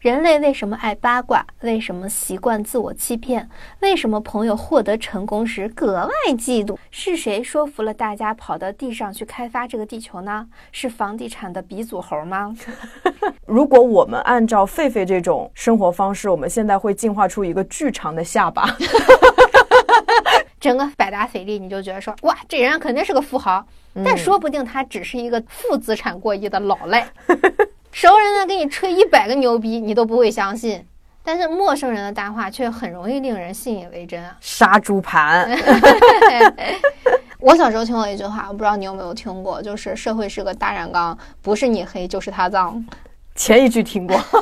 人类为什么爱八卦？为什么习惯自我欺骗？为什么朋友获得成功时格外嫉妒？是谁说服了大家跑到地上去开发这个地球呢？是房地产的鼻祖猴吗？如果我们按照狒狒这种生活方式，我们现在会进化出一个巨长的下巴。整个百达翡丽，你就觉得说，哇，这人肯定是个富豪，但说不定他只是一个负资产过亿的老赖。熟人呢，给你吹一百个牛逼，你都不会相信；但是陌生人的大话却很容易令人信以为真啊！杀猪盘。我小时候听过一句话，我不知道你有没有听过，就是社会是个大染缸，不是你黑就是他脏。前一句听过，后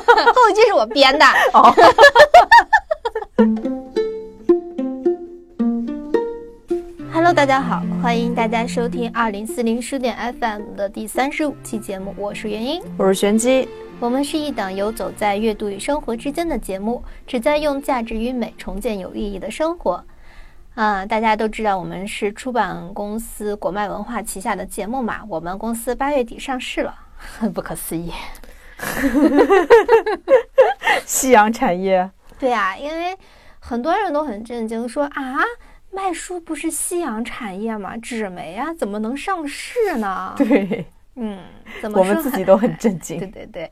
一句是我编的。哦。Hello，大家好，欢迎大家收听二零四零书店 FM 的第三十五期节目，我是元英，我是玄机，我们是一档游走在阅读与生活之间的节目，旨在用价值与美重建有意义的生活。啊，大家都知道我们是出版公司国脉文化旗下的节目嘛，我们公司八月底上市了，不可思议，夕阳产业。对呀，因为很多人都很震惊，说啊。卖书不是夕阳产业吗？纸媒啊，怎么能上市呢？对，嗯，怎么我们自己都很震惊。对对对，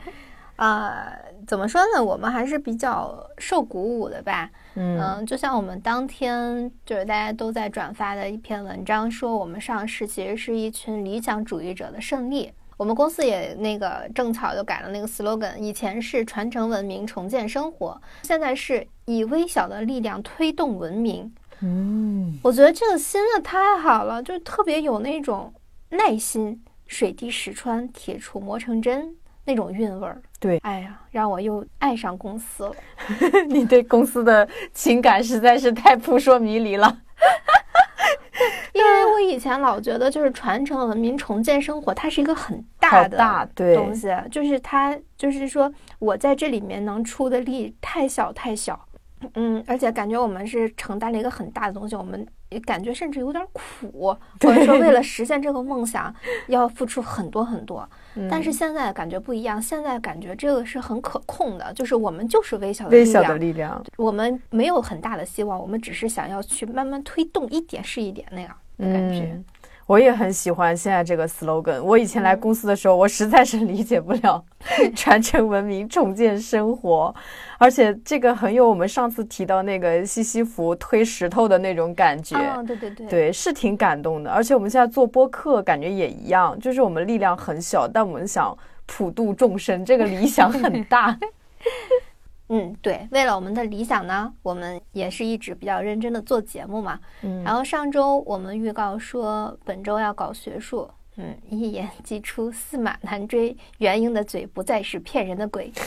啊，怎么说呢？我们还是比较受鼓舞的吧。嗯，就像我们当天就是大家都在转发的一篇文章，说我们上市其实是一群理想主义者的胜利。我们公司也那个正巧就改了那个 slogan，以前是传承文明，重建生活，现在是以微小的力量推动文明。嗯，我觉得这个新的太好了，就特别有那种耐心，水滴石穿，铁杵磨成针那种韵味儿。对，哎呀，让我又爱上公司了。你对公司的情感实在是太扑朔迷离了。因为我以前老觉得，就是传承文明、重建生活，它是一个很大的东西，就是它就是说我在这里面能出的力太小太小。嗯，而且感觉我们是承担了一个很大的东西，我们也感觉甚至有点苦，或者说为了实现这个梦想要付出很多很多。但是现在感觉不一样，现在感觉这个是很可控的，就是我们就是微小的微小的力量，我们没有很大的希望，我们只是想要去慢慢推动一点是一点那样的感觉。我也很喜欢现在这个 slogan。我以前来公司的时候，我实在是理解不了 传承文明、重建生活，而且这个很有我们上次提到那个西西弗推石头的那种感觉。对对对，对，是挺感动的。而且我们现在做播客，感觉也一样，就是我们力量很小，但我们想普度众生，这个理想很大。嗯，对，为了我们的理想呢，我们也是一直比较认真的做节目嘛。嗯，然后上周我们预告说本周要搞学术，嗯，一言既出，驷马难追，元婴的嘴不再是骗人的鬼。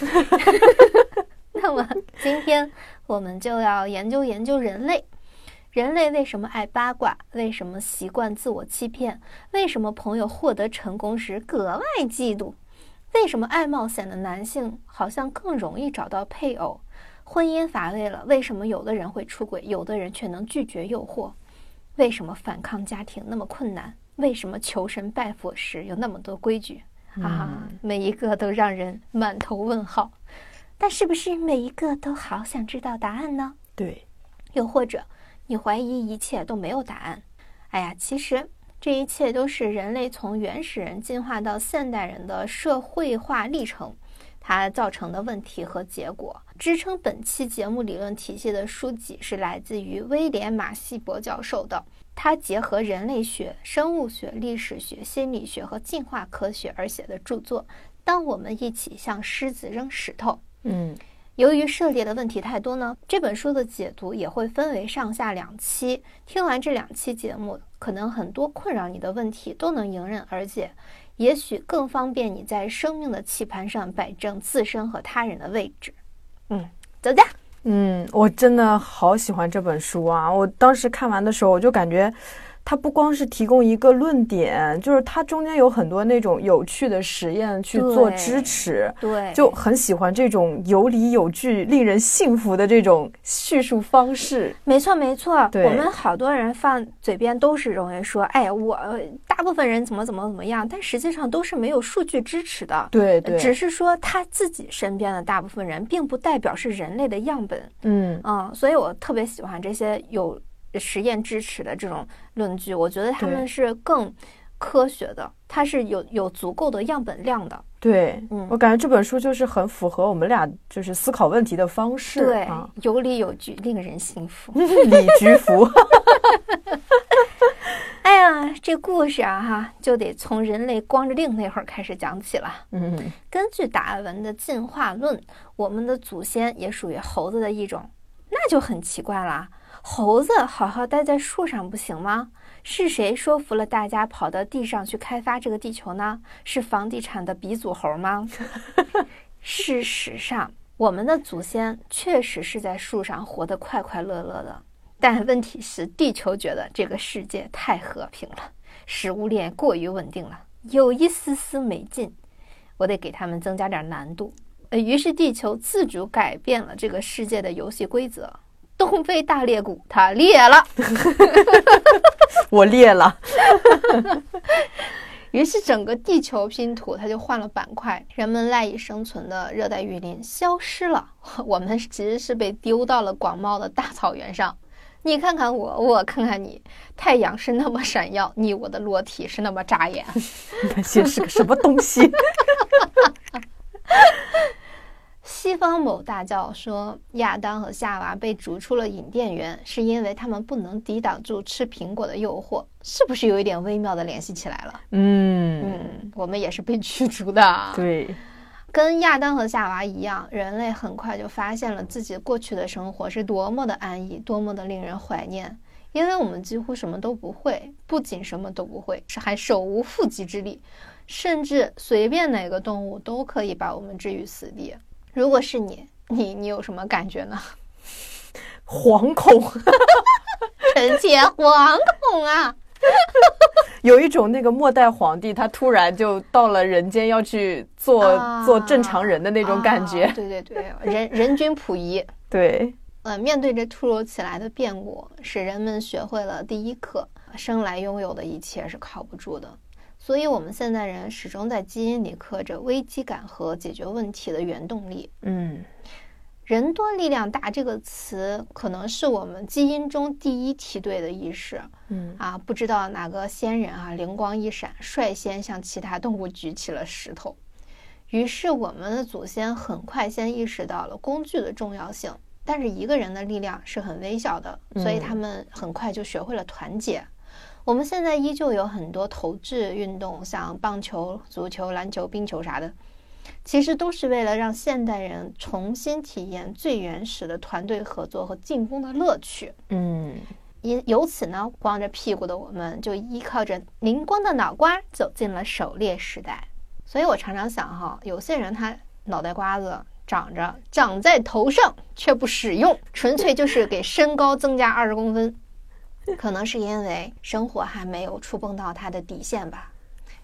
那么今天我们就要研究研究人类，人类为什么爱八卦？为什么习惯自我欺骗？为什么朋友获得成功时格外嫉妒？为什么爱冒险的男性好像更容易找到配偶？婚姻乏味了，为什么有的人会出轨，有的人却能拒绝诱惑？为什么反抗家庭那么困难？为什么求神拜佛时有那么多规矩？啊，每一个都让人满头问号。但是不是每一个都好想知道答案呢？对，又或者你怀疑一切都没有答案？哎呀，其实。这一切都是人类从原始人进化到现代人的社会化历程，它造成的问题和结果。支撑本期节目理论体系的书籍是来自于威廉·马西伯教授的，他结合人类学、生物学、历史学、心理学和进化科学而写的著作。当我们一起向狮子扔石头，嗯。由于涉猎的问题太多呢，这本书的解读也会分为上下两期。听完这两期节目，可能很多困扰你的问题都能迎刃而解，也许更方便你在生命的棋盘上摆正自身和他人的位置。嗯，走家。嗯，我真的好喜欢这本书啊！我当时看完的时候，我就感觉它不光是提供一个论点，就是它中间有很多那种有趣的实验去做支持，对，就很喜欢这种有理有据、令人信服的这种叙述方式。没错，没错，我们好多人放嘴边都是容易说，哎，我大部分人怎么怎么怎么样，但实际上都是没有数据支持的。对对，只是说他自己身边的大部分人，并不代表是人类的样本。嗯嗯，所以我特别喜欢这些有实验支持的这种论据，我觉得他们是更科学的，它是有有足够的样本量的。对，嗯我感觉这本书就是很符合我们俩就是思考问题的方式，对啊，，有理有据，令人信服。李居福，哎呀，这故事啊哈，就得从人类光着腚那会儿开始讲起了。嗯，根据达尔文的进化论，我们的祖先也属于猴子的一种，那就很奇怪啦。猴子好好待在树上不行吗？是谁说服了大家跑到地上去开发这个地球呢？是房地产的鼻祖猴吗？事实上，我们的祖先确实是在树上活得快快乐乐的，但问题是，地球觉得这个世界太和平了，食物链过于稳定了，有一丝丝没劲。我得给他们增加点难度。呃，于是地球自主改变了这个世界的游戏规则。东非大裂谷它裂了，我裂了，于是整个地球拼图它就换了板块，人们赖以生存的热带雨林消失了。我们其实是被丢到了广袤的大草原上。你看看我，我看看你，太阳是那么闪耀，你我的裸体是那么扎眼。那些是个什么东西？西方某大教说，亚当和夏娃被逐出了伊甸园，是因为他们不能抵挡住吃苹果的诱惑，是不是有一点微妙的联系起来了？嗯，嗯，我们也是被驱逐的。对，跟亚当和夏娃一样，人类很快就发现了自己过去的生活是多么的安逸，多么的令人怀念。因为我们几乎什么都不会，不仅什么都不会，是还手无缚鸡之力，甚至随便哪个动物都可以把我们置于死地。如果是你，你你有什么感觉呢？惶恐，臣妾惶恐啊！有一种那个末代皇帝，他突然就到了人间，要去做、啊做正常人的那种感觉。啊对对对，人 人均溥仪。对，呃，面对着突如其来的变故，使人们学会了第一课：生来拥有的一切是靠不住的。所以，我们现代人始终在基因里刻着危机感和解决问题的原动力。嗯人多力量大这个词，可能是我们基因中第一梯队的意识嗯啊！不知道哪个先人啊，灵光一闪，率先向其他动物举起了石头。于是，我们的祖先很快先意识到了工具的重要性，但是一个人的力量是很微小的，所以他们很快就学会了团结。我们现在依旧有很多投掷运动，像棒球、足球、篮球、冰球啥的，其实都是为了让现代人重新体验最原始的团队合作和进攻的乐趣。嗯，因由此呢，光着屁股的我们就依靠着灵光的脑瓜走进了狩猎时代。所以我常常想哈，有些人他脑袋瓜子长着长在头上却不使用，纯粹就是给身高增加二十公分，可能是因为生活还没有触碰到他的底线吧。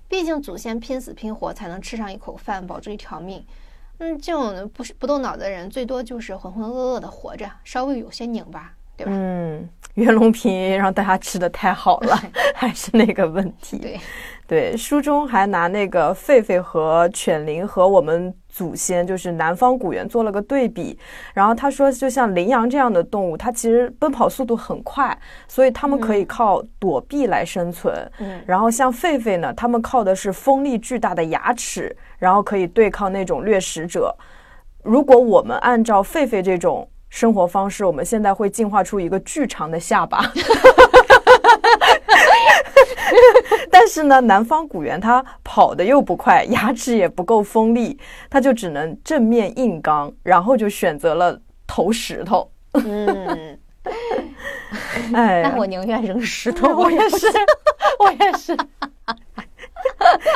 毕竟祖先拼死拼活才能吃上一口饭，保住一条命。嗯，这种不是不动脑的人，最多就是浑浑噩噩的活着，稍微有些拧巴，对吧？嗯，袁隆平让大家吃的太好了，还是那个问题。对。对，书中还拿那个狒狒和犬灵和我们祖先，就是南方古猿做了个对比。然后他说，就像羚羊这样的动物，它其实奔跑速度很快，所以它们可以靠躲避来生存。嗯然后像狒狒呢，它们靠的是锋利巨大的牙齿，然后可以对抗那种掠食者。如果我们按照狒狒这种生活方式，我们现在会进化出一个巨长的下巴。但是呢，南方古猿它跑得又不快，牙齿也不够锋利，它就只能正面硬刚，然后就选择了投石头。嗯，哎，那我宁愿扔石头。我也是，我也是。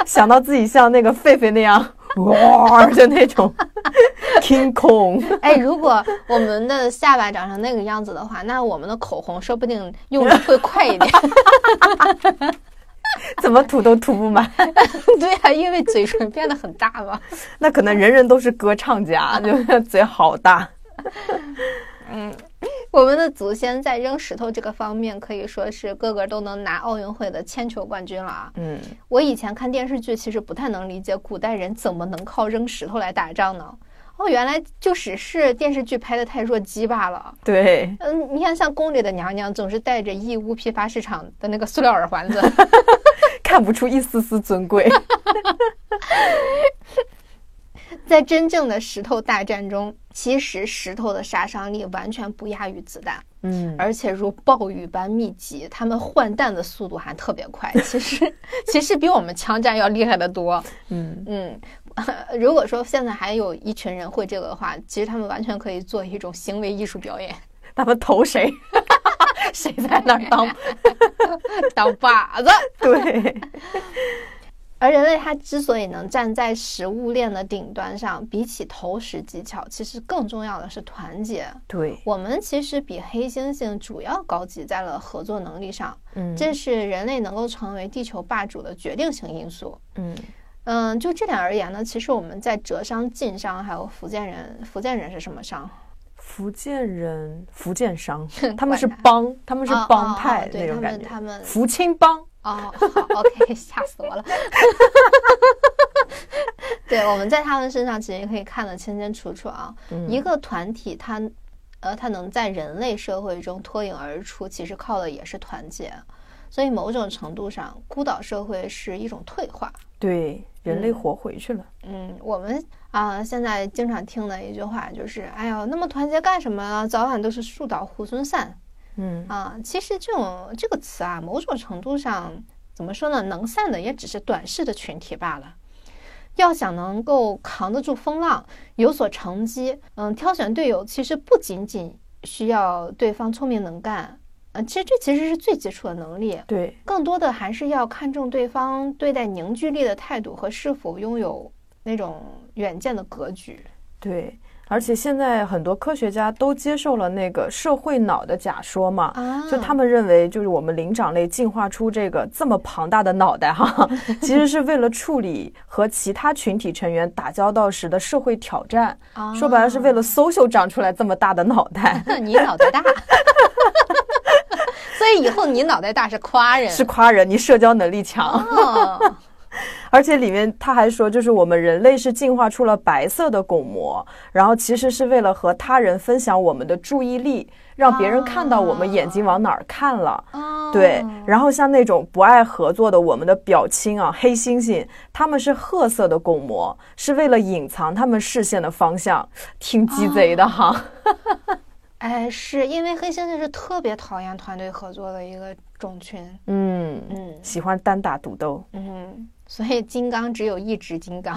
想到自己像那个狒狒那样哇，就那种 King Kong。哎，如果我们的下巴长成那个样子的话，那我们的口红说不定用的会快一点。怎么吐都吐不满。对呀，因为嘴唇变得很大嘛。那可能人人都是歌唱家，就嘴好大。嗯，我们的祖先在扔石头这个方面可以说是个个都能拿奥运会的铅球冠军了啊。嗯，我以前看电视剧，其实不太能理解古代人怎么能靠扔石头来打仗呢？哦，原来就只是电视剧拍的太弱鸡罢了。对，嗯，你看像宫里的娘娘，总是戴着义乌批发市场的那个塑料耳环子，看不出一丝丝尊贵。在真正的石头大战中，其实石头的杀伤力完全不亚于子弹，嗯，而且如暴雨般密集，他们换弹的速度还特别快。其实，其实比我们枪战要厉害得多。嗯嗯，如果说现在还有一群人会这个的话，其实他们完全可以做一种行为艺术表演。他们投谁？谁在那儿当 当靶子？对。而人类它之所以能站在食物链的顶端上，比起投食技巧，其实更重要的是团结。对我们其实比黑猩猩主要高级在了合作能力上，嗯，这是人类能够成为地球霸主的决定性因素。嗯嗯，就这点而言呢，其实我们在浙商、晋商还有福建人，福建人是什么商？福建人，福建商，他们是帮，他们是帮派那种感觉，他们福清帮。哦，好，OK，吓死我了。对，我们在他们身上其实可以看得清清楚楚啊。一个团体，它，呃，它能在人类社会中脱颖而出，其实靠的也是团结。所以某种程度上，孤岛社会是一种退化。对，人类活回去了。嗯，我们啊，现在经常听的一句话就是：“哎呦，那么团结干什么？早晚都是树倒猢狲散。”嗯啊，其实这种这个词啊，某种程度上怎么说呢？能散的也只是短视的群体罢了。要想能够扛得住风浪，有所成绩，嗯，挑选队友其实不仅仅需要对方聪明能干，呃，其实这其实是最基础的能力。对，更多的还是要看重对方对待凝聚力的态度和是否拥有那种远见的格局。对。而且现在很多科学家都接受了那个社会脑的假说嘛，就他们认为，就是我们灵长类进化出这个这么庞大的脑袋哈，其实是为了处理和其他群体成员打交道时的社会挑战。说白了，是为了 social 长出来这么大的脑袋。你脑袋大，所以以后你脑袋大是夸人，是夸人，你社交能力强。而且里面他还说，就是我们人类是进化出了白色的巩膜，然后其实是为了和他人分享我们的注意力，让别人看到我们眼睛往哪儿看了。对，然后像那种不爱合作的我们的表亲啊，黑猩猩，他们是褐色的巩膜，是为了隐藏他们视线的方向，挺鸡贼的哈。哎，是因为黑猩猩是特别讨厌团队合作的一个种群。嗯嗯，喜欢单打独斗。嗯。所以金刚只有一只金刚，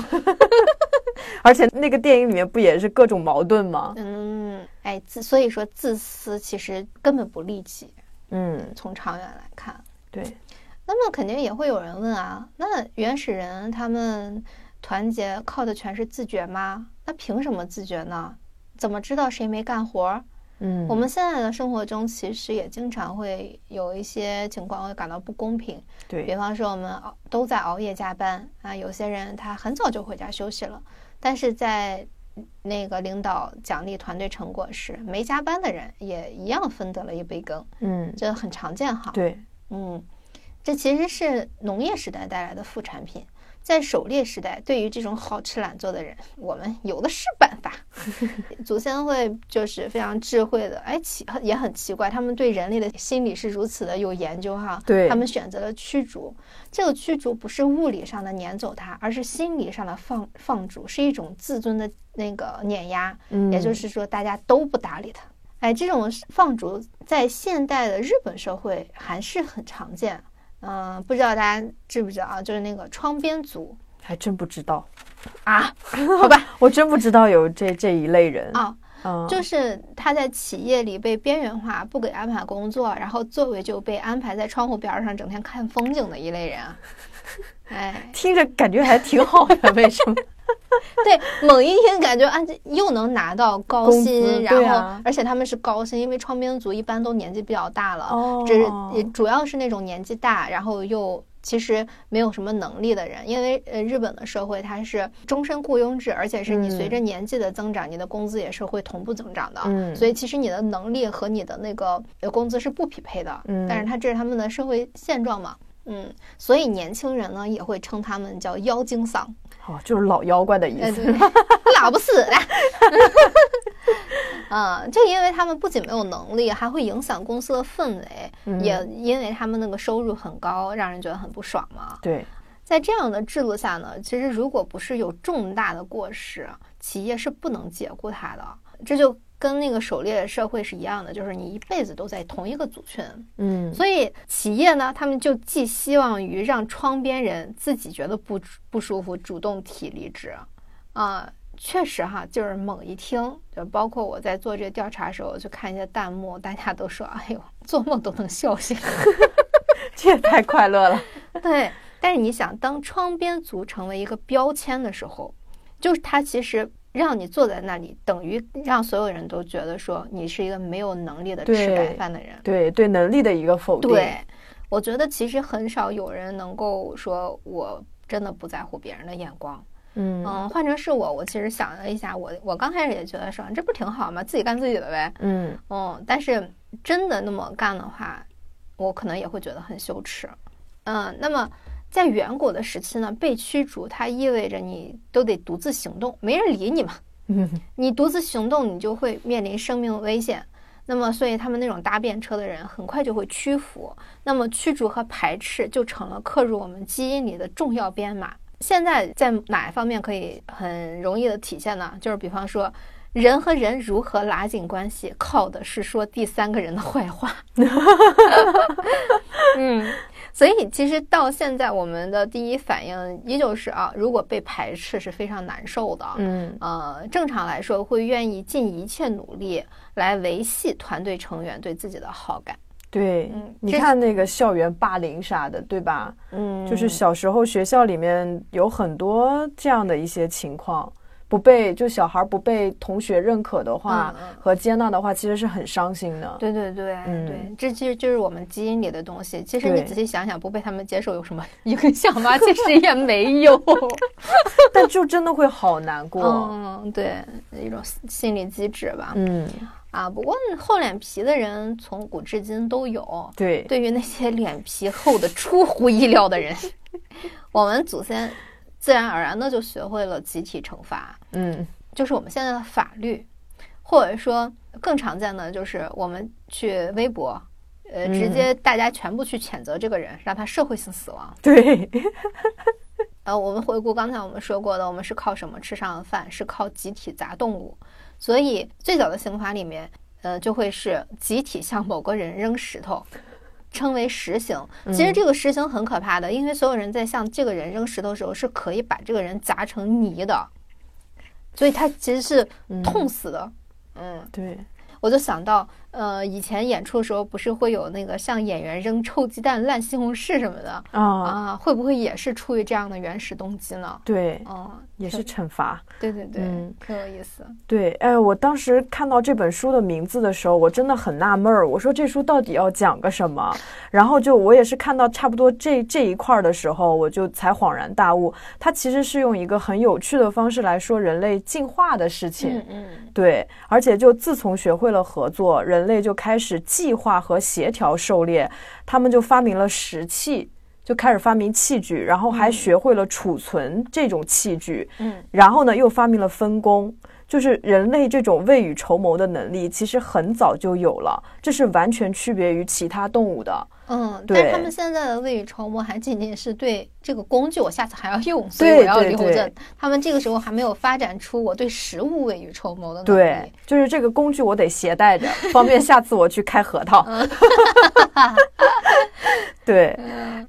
而且那个电影里面不也是各种矛盾吗？嗯，哎，自所以说自私其实根本不利己。嗯，从长远来看，对。那么肯定也会有人问啊，那原始人他们团结靠的全是自觉吗？那凭什么自觉呢？怎么知道谁没干活？嗯，我们现在的生活中其实也经常会有一些情况会感到不公平。对比方说，我们熬都在熬夜加班啊，有些人他很早就回家休息了，但是在那个领导奖励团队成果时，没加班的人也一样分得了一杯羹。嗯，这很常见哈。对，嗯，这其实是农业时代带来的副产品。在狩猎时代，对于这种好吃懒做的人，我们有的是办法。祖先会就是非常智慧的，哎，奇也很奇怪，他们对人类的心理是如此的有研究哈。对，他们选择了驱逐，这个驱逐不是物理上的撵走它，而是心理上的放放逐，是一种自尊的那个碾压。嗯，也就是说，大家都不搭理他。哎，这种放逐在现代的日本社会还是很常见。嗯，不知道大家知不知道啊？就是那个窗边族，还真不知道啊。好吧，我真不知道有这这一类人啊。嗯，就是他在企业里被边缘化，不给安排工作，然后座位就被安排在窗户边上，整天看风景的一类人啊。哎，听着感觉还挺好的，为什么？对，猛一听感觉啊，又能拿到高薪，然后而且他们是高薪，因为创编族一般都年纪比较大了，这是主要是那种年纪大，然后又其实没有什么能力的人，因为呃日本的社会它是终身雇佣制，而且是你随着年纪的增长，你的工资也是会同步增长的，嗯，所以其实你的能力和你的那个工资是不匹配的，嗯，但是他这是他们的社会现状嘛。嗯，所以年轻人呢也会称他们叫妖精桑，哦，就是老妖怪的意思，老不死的。啊，就因为他们不仅没有能力，还会影响公司的氛围，也因为他们那个收入很高，让人觉得很不爽嘛。对，在这样的制度下呢，其实如果不是有重大的过失，企业是不能解雇他的。这就。跟那个狩猎社会是一样的，就是你一辈子都在同一个组群，嗯，所以企业呢，他们就寄希望于让窗边人自己觉得不不舒服，主动提离职，啊，确实哈，就是猛一听，就包括我在做这个调查的时候，就看一些弹幕，大家都说，哎呦，做梦都能笑醒，这也太快乐了。对，但是你想，当窗边族成为一个标签的时候，就是它其实。让你坐在那里，等于让所有人都觉得说你是一个没有能力的吃白饭的人。对对，能力的一个否定。对，我觉得其实很少有人能够说我真的不在乎别人的眼光。嗯嗯，换成是我，我其实想了一下，我我刚开始也觉得说这不挺好吗？自己干自己的呗。嗯嗯，但是真的那么干的话，我可能也会觉得很羞耻。嗯，那么。在远古的时期呢，被驱逐它意味着你都得独自行动，没人理你嘛。你独自行动，你就会面临生命危险。那么，所以他们那种搭便车的人很快就会屈服。那么，驱逐和排斥就成了刻入我们基因里的重要编码。现在在哪一方面可以很容易的体现呢？就是比方说，人和人如何拉近关系，靠的是说第三个人的坏话。嗯。所以，其实到现在，我们的第一反应依旧是啊，如果被排斥是非常难受的。嗯，呃，正常来说会愿意尽一切努力来维系团队成员对自己的好感。对，你看那个校园霸凌啥的，对吧？嗯，就是小时候学校里面有很多这样的一些情况。不被就小孩不被同学认可的话和接纳的话，其实是很伤心的。对对对，对，这其实就是我们基因里的东西。其实你仔细想想，不被他们接受有什么影响吗？其实也没有，但就真的会好难过。嗯，对，一种心理机制吧。嗯，啊，不过厚脸皮的人从古至今都有。对，对于那些脸皮厚的出乎意料的人，我们祖先。自然而然的就学会了集体惩罚，嗯，就是我们现在的法律，或者说更常见的就是我们去微博，呃，直接大家全部去谴责这个人，让他社会性死亡。对，呃，我们回顾刚才我们说过的，我们是靠什么吃上的饭？是靠集体砸动物。所以最早的刑法里面，呃，就会是集体向某个人扔石头。称为石刑，其实这个石刑很可怕的，因为所有人在向这个人扔石头的时候，是可以把这个人砸成泥的，所以他其实是痛死的。嗯，对。我就想到，呃，以前演出的时候，不是会有那个向演员扔臭鸡蛋、烂西红柿什么的啊？啊，会不会也是出于这样的原始动机呢？对，嗯，也是惩罚。对对对，嗯，很有意思。对，哎，我当时看到这本书的名字的时候，我真的很纳闷儿，我说这书到底要讲个什么？然后就我也是看到差不多这这一块儿的时候，我就才恍然大悟，它其实是用一个很有趣的方式来说人类进化的事情。嗯嗯，对，而且就自从学会。了合作，人类就开始计划和协调狩猎，他们就发明了石器，就开始发明器具，然后还学会了储存这种器具，嗯，然后呢又发明了分工，就是人类这种未雨绸缪的能力其实很早就有了，这是完全区别于其他动物的。嗯，但他们现在的未雨绸缪还仅仅是对这个工具，我下次还要用，所以我要留着。他们这个时候还没有发展出我对食物未雨绸缪的能力。对，就是这个工具我得携带着，方便下次我去开核桃。对，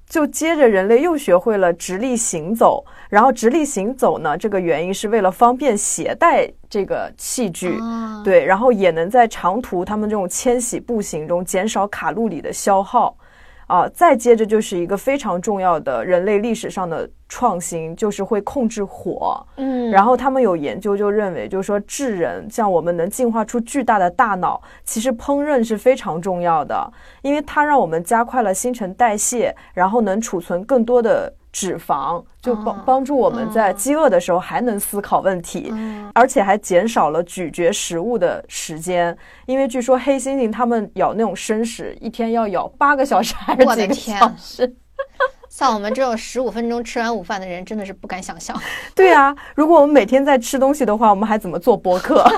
就接着人类又学会了直立行走，然后直立行走呢，这个原因是为了方便携带这个器具。对，然后也能在长途他们这种迁徙步行中减少卡路里的消耗。啊，再接着就是一个非常重要的人类历史上的创新，就是会控制火。嗯，然后他们有研究就认为，就是说智人像我们能进化出巨大的大脑，其实烹饪是非常重要的，因为它让我们加快了新陈代谢，然后能储存更多的。脂肪就帮帮助我们在饥饿的时候还能思考问题，而且还减少了咀嚼食物的时间。因为据说黑猩猩它们咬那种生食，一天要咬八个小时还是几个小时？像我们这种十五分钟吃完午饭的人，真的是不敢想象。对啊，如果我们每天在吃东西的话，我们还怎么做播客？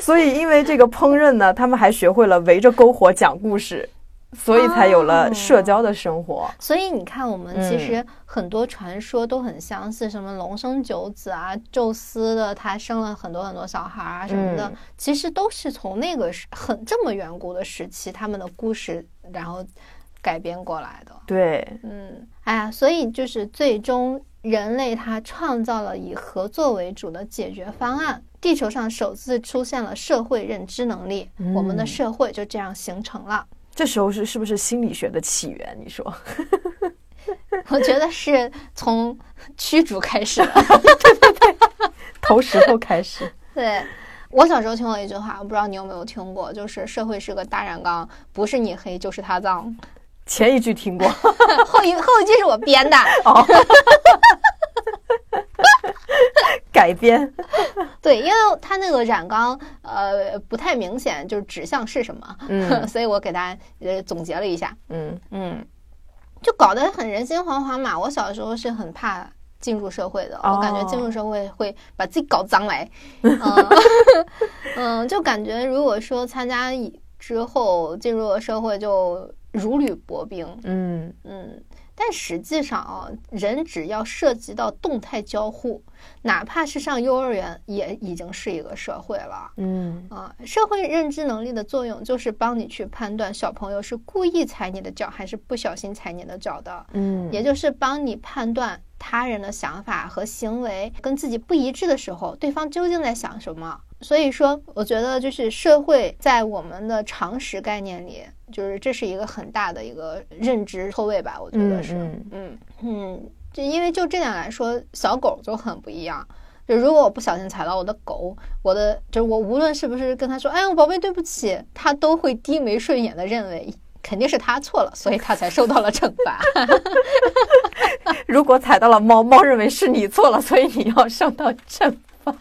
所以因为这个烹饪呢，他们还学会了围着篝火讲故事。所以才有了社交的生活。所以你看，我们其实很多传说都很相似，什么龙生九子啊，宙斯的他生了很多很多小孩啊什么的，其实都是从那个很这么远古的时期他们的故事，然后改编过来的。对，嗯，哎呀，所以就是最终人类他创造了以合作为主的解决方案，地球上首次出现了社会认知能力，我们的社会就这样形成了。这时候是是不是心理学的起源？你说？我觉得是从驱逐开始的，对对对，投石头开始。对我小时候听过一句话，我不知道你有没有听过，就是社会是个大染缸，不是你黑就是他脏。前一句听过，后一后一句是我编的。哦。改编，对，因为它那个染缸呃不太明显，就是指向是什么，嗯，所以我给大家呃总结了一下，嗯。嗯，就搞得很人心惶惶嘛。我小时候是很怕进入社会的，我感觉进入社会会把自己搞脏来，嗯嗯，就感觉如果说参加之后进入了社会就如履薄冰，嗯。嗯。但实际上啊，人只要涉及到动态交互，哪怕是上幼儿园，也已经是一个社会了。嗯啊，社会认知能力的作用就是帮你去判断小朋友是故意踩你的脚还是不小心踩你的脚的。嗯，也就是帮你判断他人的想法和行为跟自己不一致的时候，对方究竟在想什么。所以说，我觉得就是社会在我们的常识概念里。就是这是一个很大的一个认知错位吧，我觉得是，嗯嗯，就因为就这点来说，小狗就很不一样。就如果我不小心踩到我的狗，我的就是我无论是不是跟他说，哎呀，宝贝，对不起，他都会低眉顺眼的认为肯定是他错了，所以他才受到了惩罚。如果踩到了猫，猫认为是你错了，所以你要受到惩罚。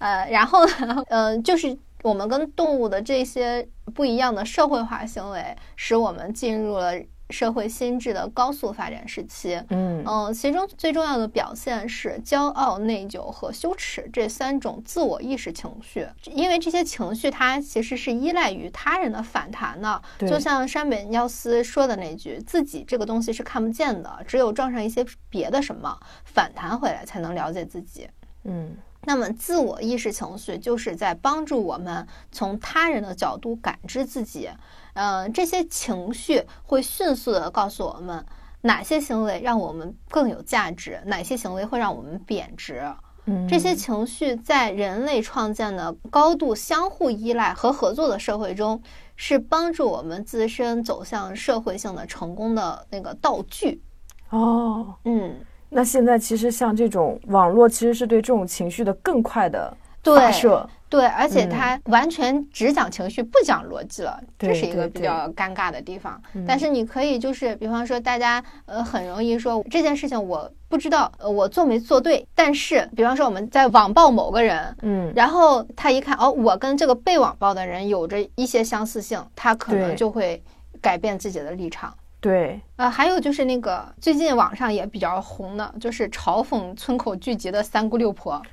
呃，然后呢，嗯，就是。我们跟动物的这些不一样的社会化行为，使我们进入了社会心智的高速发展时期。嗯嗯，其中最重要的表现是骄傲、内疚和羞耻这三种自我意识情绪。因为这些情绪，它其实是依赖于他人的反弹的。就像山本耀司说的那句：“自己这个东西是看不见的，只有撞上一些别的什么反弹回来，才能了解自己。”嗯。那么，自我意识情绪就是在帮助我们从他人的角度感知自己。嗯，这些情绪会迅速的告诉我们哪些行为让我们更有价值，哪些行为会让我们贬值。嗯，这些情绪在人类创建的高度相互依赖和合作的社会中，是帮助我们自身走向社会性的成功的那个道具。哦，嗯。那现在其实像这种网络，其实是对这种情绪的更快的发射。对，而且它完全只讲情绪，不讲逻辑了，这是一个比较尴尬的地方。但是你可以就是，比方说大家呃很容易说这件事情我不知道，呃我做没做对。但是比方说我们在网暴某个人，嗯，然后他一看哦，我跟这个被网暴的人有着一些相似性，他可能就会改变自己的立场。对，呃，还有就是那个最近网上也比较红的，就是嘲讽村口聚集的三姑六婆。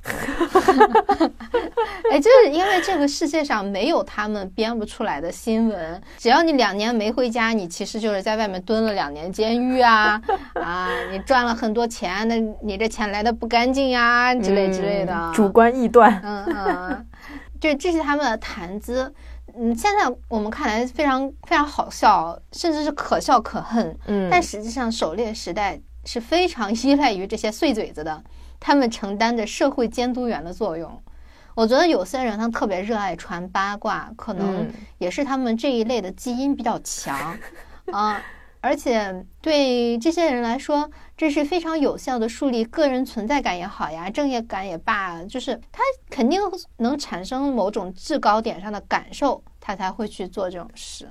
哎，就是因为这个世界上没有他们编不出来的新闻，只要你两年没回家，你其实就是在外面蹲了两年监狱啊啊，你赚了很多钱，那你这钱来的不干净呀，之类之类的。主观臆断。嗯嗯，这 这是他们的谈资。嗯，现在我们看来非常非常好笑，甚至是可笑可恨。嗯，但实际上狩猎时代是非常 依赖于这些碎嘴子的，他们承担着社会监督员的作用。我觉得有些人他特别热爱传八卦，可能也是他们这一类的基因比较强啊。而且对这些人来说，这是非常有效的树立个人存在感也好呀，正义感也罢，就是他肯定能产生某种制高点上的感受，他才会去做这种事。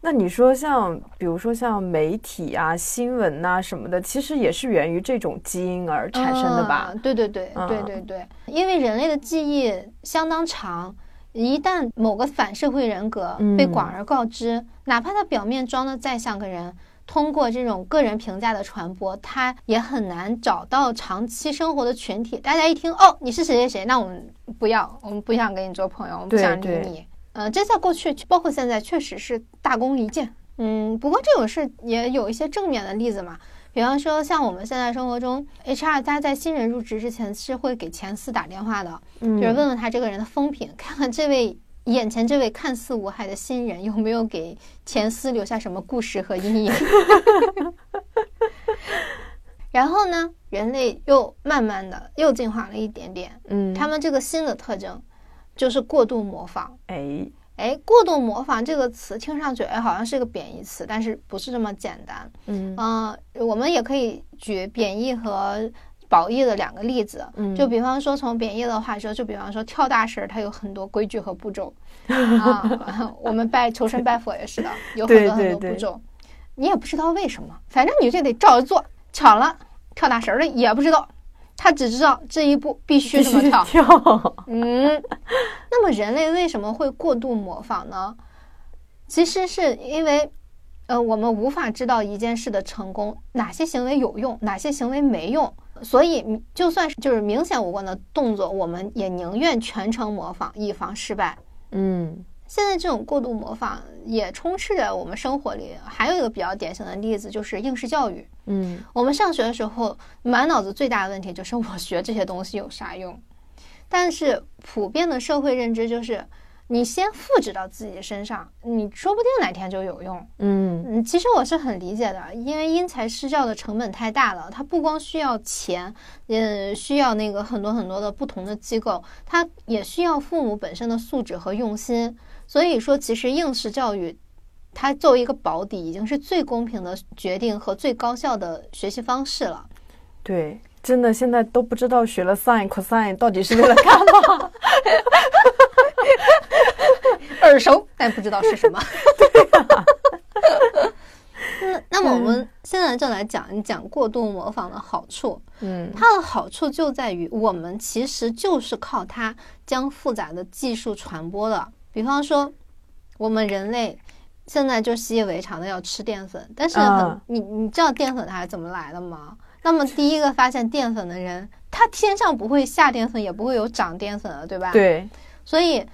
那你说像，比如说像媒体啊、新闻呐什么的，其实也是源于这种基因而产生的吧？对对对对对对，因为人类的记忆相当长，一旦某个反社会人格被广而告之，哪怕他表面装的再像个人。通过这种个人评价的传播，他也很难找到长期生活的群体。大家一听哦，你是谁谁谁，那我们不要，我们不想跟你做朋友，我们不想理你。嗯，这在过去，包括现在，确实是大功一件。嗯，不过这种事也有一些正面的例子嘛，比方说像我们现在生活中，HR 他在新人入职之前是会给前司打电话的，就是问问他这个人的风评，看看这位。眼前这位看似无害的新人，有没有给前司留下什么故事和阴影？然后呢，人类又慢慢的又进化了一点点。嗯，他们这个新的特征就是过度模仿。哎哎，过度模仿这个词听上去哎好像是个贬义词，但是不是这么简单。嗯我们也可以举贬义和。褒义的两个例子，就比方说从贬义的话说，就比方说跳大神，它有很多规矩和步骤 啊。我们拜求神拜佛也是的，有很多很多步骤，你也不知道为什么，反正你就得照着做。巧了，跳大神的也不知道，他只知道这一步必须这么跳。嗯，那么人类为什么会过度模仿呢？其实是因为，呃，我们无法知道一件事的成功，哪些行为有用，哪些行为没用。所以，就算是就是明显无关的动作，我们也宁愿全程模仿，以防失败。嗯，现在这种过度模仿也充斥着我们生活里。还有一个比较典型的例子就是应试教育。嗯，我们上学的时候，满脑子最大的问题就是我学这些东西有啥用？但是普遍的社会认知就是。你先复制到自己身上，你说不定哪天就有用。嗯嗯，其实我是很理解的，因为因材施教的成本太大了，它不光需要钱，嗯，需要那个很多很多的不同的机构，它也需要父母本身的素质和用心。所以说，其实应试教育，它作为一个保底，已经是最公平的决定和最高效的学习方式了。对，真的现在都不知道学了 sin cosine 到底是为了干嘛。耳熟，但不知道是什么。那那么我们现在就来讲一讲过度模仿的好处。嗯，它的好处就在于我们其实就是靠它将复杂的技术传播的。比方说，我们人类现在就习以为常的要吃淀粉，但是很你你知道淀粉它是怎么来的吗？那么第一个发现淀粉的人，他天上不会下淀粉，也不会有长淀粉了，对吧？对，所以。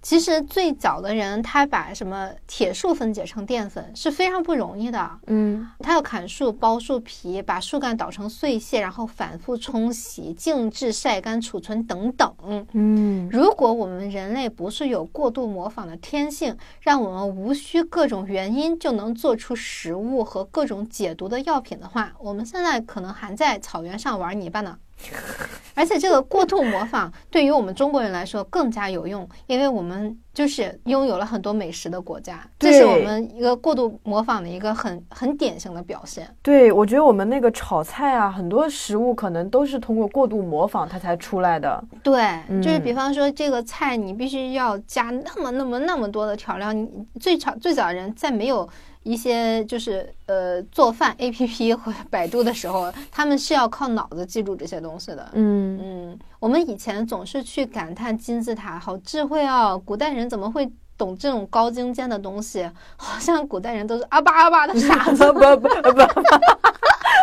其实最早的人，他把什么铁树分解成淀粉是非常不容易的。嗯，他要砍树、剥树皮，把树干捣成碎屑，然后反复冲洗、静置、晒干、储存等等。嗯，如果我们人类不是有过度模仿的天性，让我们无需各种原因就能做出食物和各种解毒的药品的话，我们现在可能还在草原上玩泥巴呢。而且这个过度模仿对于我们中国人来说更加有用，因为我们就是拥有了很多美食的国家，这是我们一个过度模仿的一个很很典型的表现。对，我觉得我们那个炒菜啊，很多食物可能都是通过过度模仿它才出来的。对，就是比方说这个菜，你必须要加那么那么那么多的调料，你最早最早人在没有。一些就是呃做饭 A P P 或百度的时候，他们是要靠脑子记住这些东西的。嗯嗯，我们以前总是去感叹金字塔好智慧哦，古代人怎么会懂这种高精尖的东西？好像古代人都是阿巴阿巴的傻子，不不不，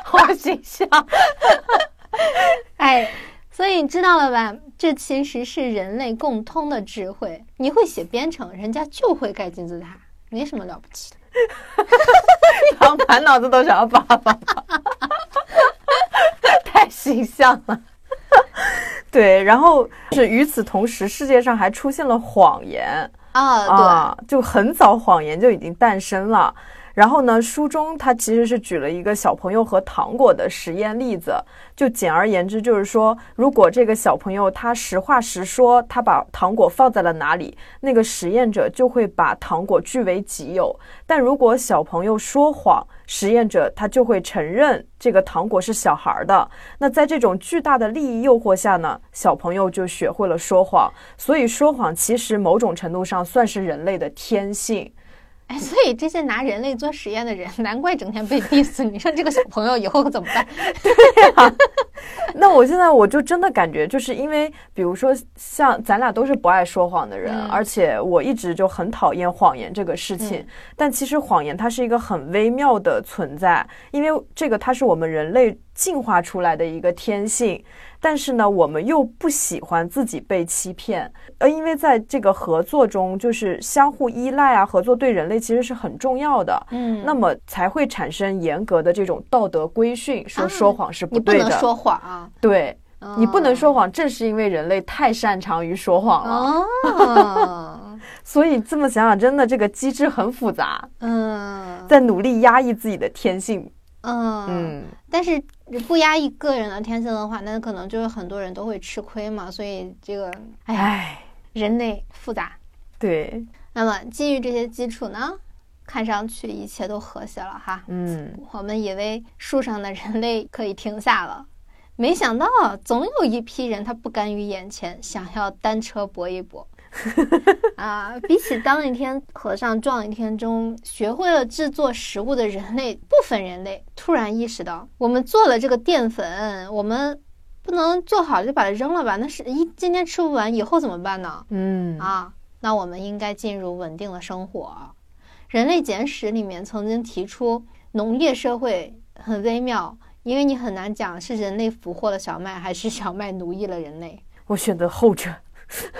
好形象。哎，所以你知道了吧？这其实是人类共通的智慧。你会写编程，人家就会盖金字塔，没什么了不起的。然后满脑子都想要爸爸，太形象了。对，然后是与此同时，世界上还出现了谎言啊，对，就很早谎言就已经诞生了。然后呢，书中他其实是举了一个小朋友和糖果的实验例子。就简而言之，就是说，如果这个小朋友他实话实说，他把糖果放在了哪里，那个实验者就会把糖果据为己有。但如果小朋友说谎，实验者他就会承认这个糖果是小孩的。那在这种巨大的利益诱惑下呢，小朋友就学会了说谎。所以说谎其实某种程度上算是人类的天性。哎，所以这些拿人类做实验的人，难怪整天被 diss。你说这个小朋友以后可怎么办？对呀，那我现在我就真的感觉，就是因为比如说像咱俩都是不爱说谎的人，而且我一直就很讨厌谎言这个事情。但其实谎言它是一个很微妙的存在，因为这个它是我们人类进化出来的一个天性。但是呢，我们又不喜欢自己被欺骗，呃，因为在这个合作中，就是相互依赖啊，合作对人类其实是很重要的，嗯，那么才会产生严格的这种道德规训，说说谎是不对的，你不能说谎啊，对，你不能说谎，正是因为人类太擅长于说谎了，所以这么想想，真的这个机制很复杂，嗯，在努力压抑自己的天性。嗯，但是不压抑个人的天性的话，那可能就是很多人都会吃亏嘛。所以这个，哎，人类复杂。对。那么基于这些基础呢，看上去一切都和谐了哈。嗯。我们以为树上的人类可以停下了，没想到总有一批人他不甘于眼前，想要单车搏一搏。啊，比起当一天和尚撞一天钟，学会了制作食物的人类部分人类突然意识到，我们做了这个淀粉，我们不能做好就把它扔了吧？那是一今天吃不完，以后怎么办呢？嗯啊，那我们应该进入稳定的生活。人类简史里面曾经提出，农业社会很微妙，因为你很难讲是人类俘获了小麦，还是 小麦奴役了人类。我选择后者。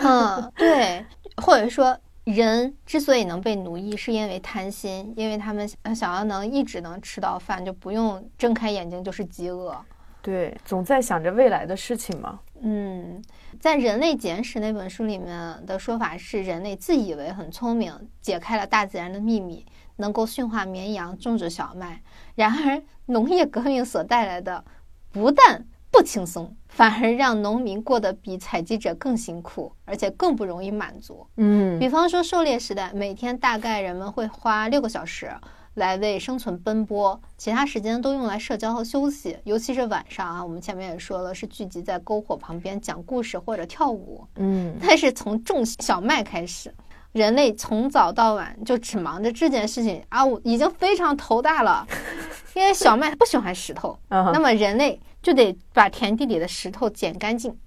嗯，对，或者说，人之所以能被奴役，是因为贪心，因为他们想要能一直能吃到饭，就不用睁开眼睛就是饥饿。对，总在想着未来的事情嘛。嗯，在《人类简史》那本书里面的说法是，人类自以为很聪明，解开了大自然的秘密，能够驯化绵羊，种植小麦。然而，农业革命所带来的，不但不轻松，反而让农民过得比采集者更辛苦，而且更不容易满足。嗯，比方说狩猎时代，每天大概人们会花六个小时来为生存奔波，其他时间都用来社交和休息。尤其是晚上啊，我们前面也说了，是聚集在篝火旁边讲故事或者跳舞。嗯，但是从种小麦开始，人类从早到晚就只忙着这件事情啊，我已经非常头大了，因为小麦不喜欢石头。那么人类。就得把田地里的石头捡干净，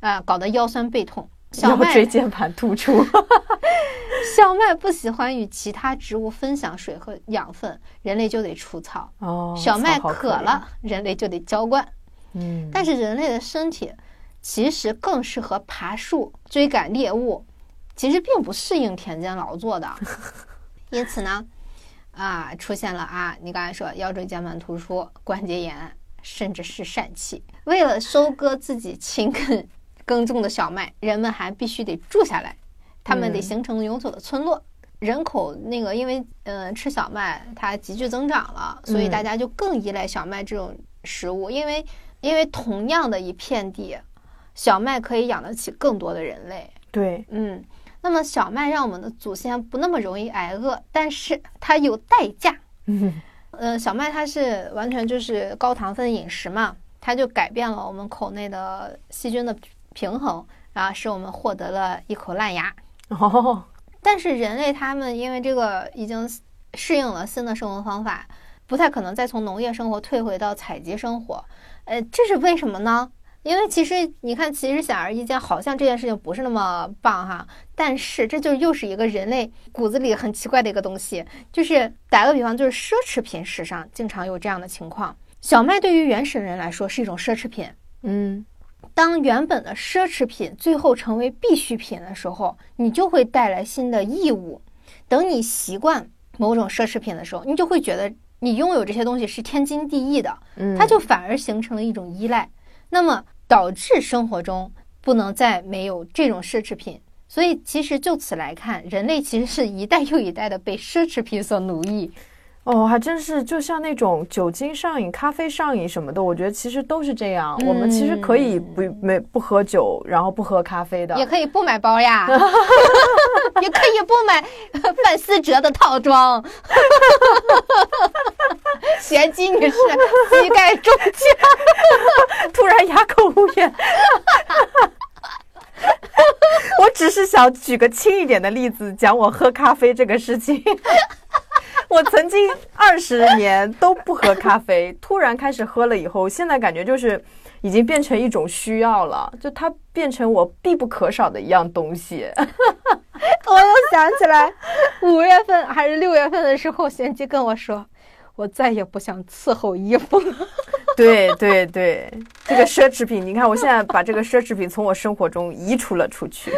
啊，搞得腰酸背痛。小麦椎间盘突出。小麦不喜欢与其他植物分享水和养分，人类就得除草。哦。小麦渴了，人类就得浇灌。嗯。但是人类的身体其实更适合爬树、追赶猎物，其实并不适应田间劳作的。因此呢，啊，出现了啊，你刚才说腰椎间盘突出、关节炎。甚至是疝气。为了收割自己勤恳耕种的小麦，人们还必须得住下来，他们得形成永久的村落。人口那个，因为嗯吃小麦它急剧增长了，所以大家就更依赖小麦这种食物。因为因为同样的一片地，小麦可以养得起更多的人类。对，嗯。那么小麦让我们的祖先不那么容易挨饿，但是它有代价。嗯。呃，小麦它是完全就是高糖分饮食嘛，它就改变了我们口内的细菌的平衡，然后使我们获得了一口烂牙。哦，但是人类他们因为这个已经适应了新的生活方法，不太可能再从农业生活退回到采集生活。呃，这是为什么呢？因为其实你看，其实显而易见，好像这件事情不是那么棒哈。但是这就又是一个人类骨子里很奇怪的一个东西，就是打个比方，就是奢侈品史上经常有这样的情况。小麦对于原始人来说是一种奢侈品，嗯，当原本的奢侈品最后成为必需品的时候，你就会带来新的义务。等你习惯某种奢侈品的时候，你就会觉得你拥有这些东西是天经地义的，嗯，它就反而形成了一种依赖。那么。导致生活中不能再没有这种奢侈品，所以其实就此来看，人类其实是一代又一代的被奢侈品所奴役。哦，还真是，就像那种酒精上瘾、咖啡上瘾什么的，我觉得其实都是这样。我们其实可以不没不喝酒，然后不喝咖啡的，也可以不买包呀，也可以不买范思哲的套装。贤姬女士膝盖中枪，突然哑口无言。我只是想举个轻一点的例子，讲我喝咖啡这个事情。我曾经二十年都不喝咖啡，突然开始喝了以后，现在感觉就是已经变成一种需要了，就它变成我必不可少的一样东西。我又想起来，五月份还是六月份的时候，贤姬跟我说，我再也不想伺候衣服了。对对对，这个奢侈品，你看我现在把这个奢侈品从我生活中移除了出去。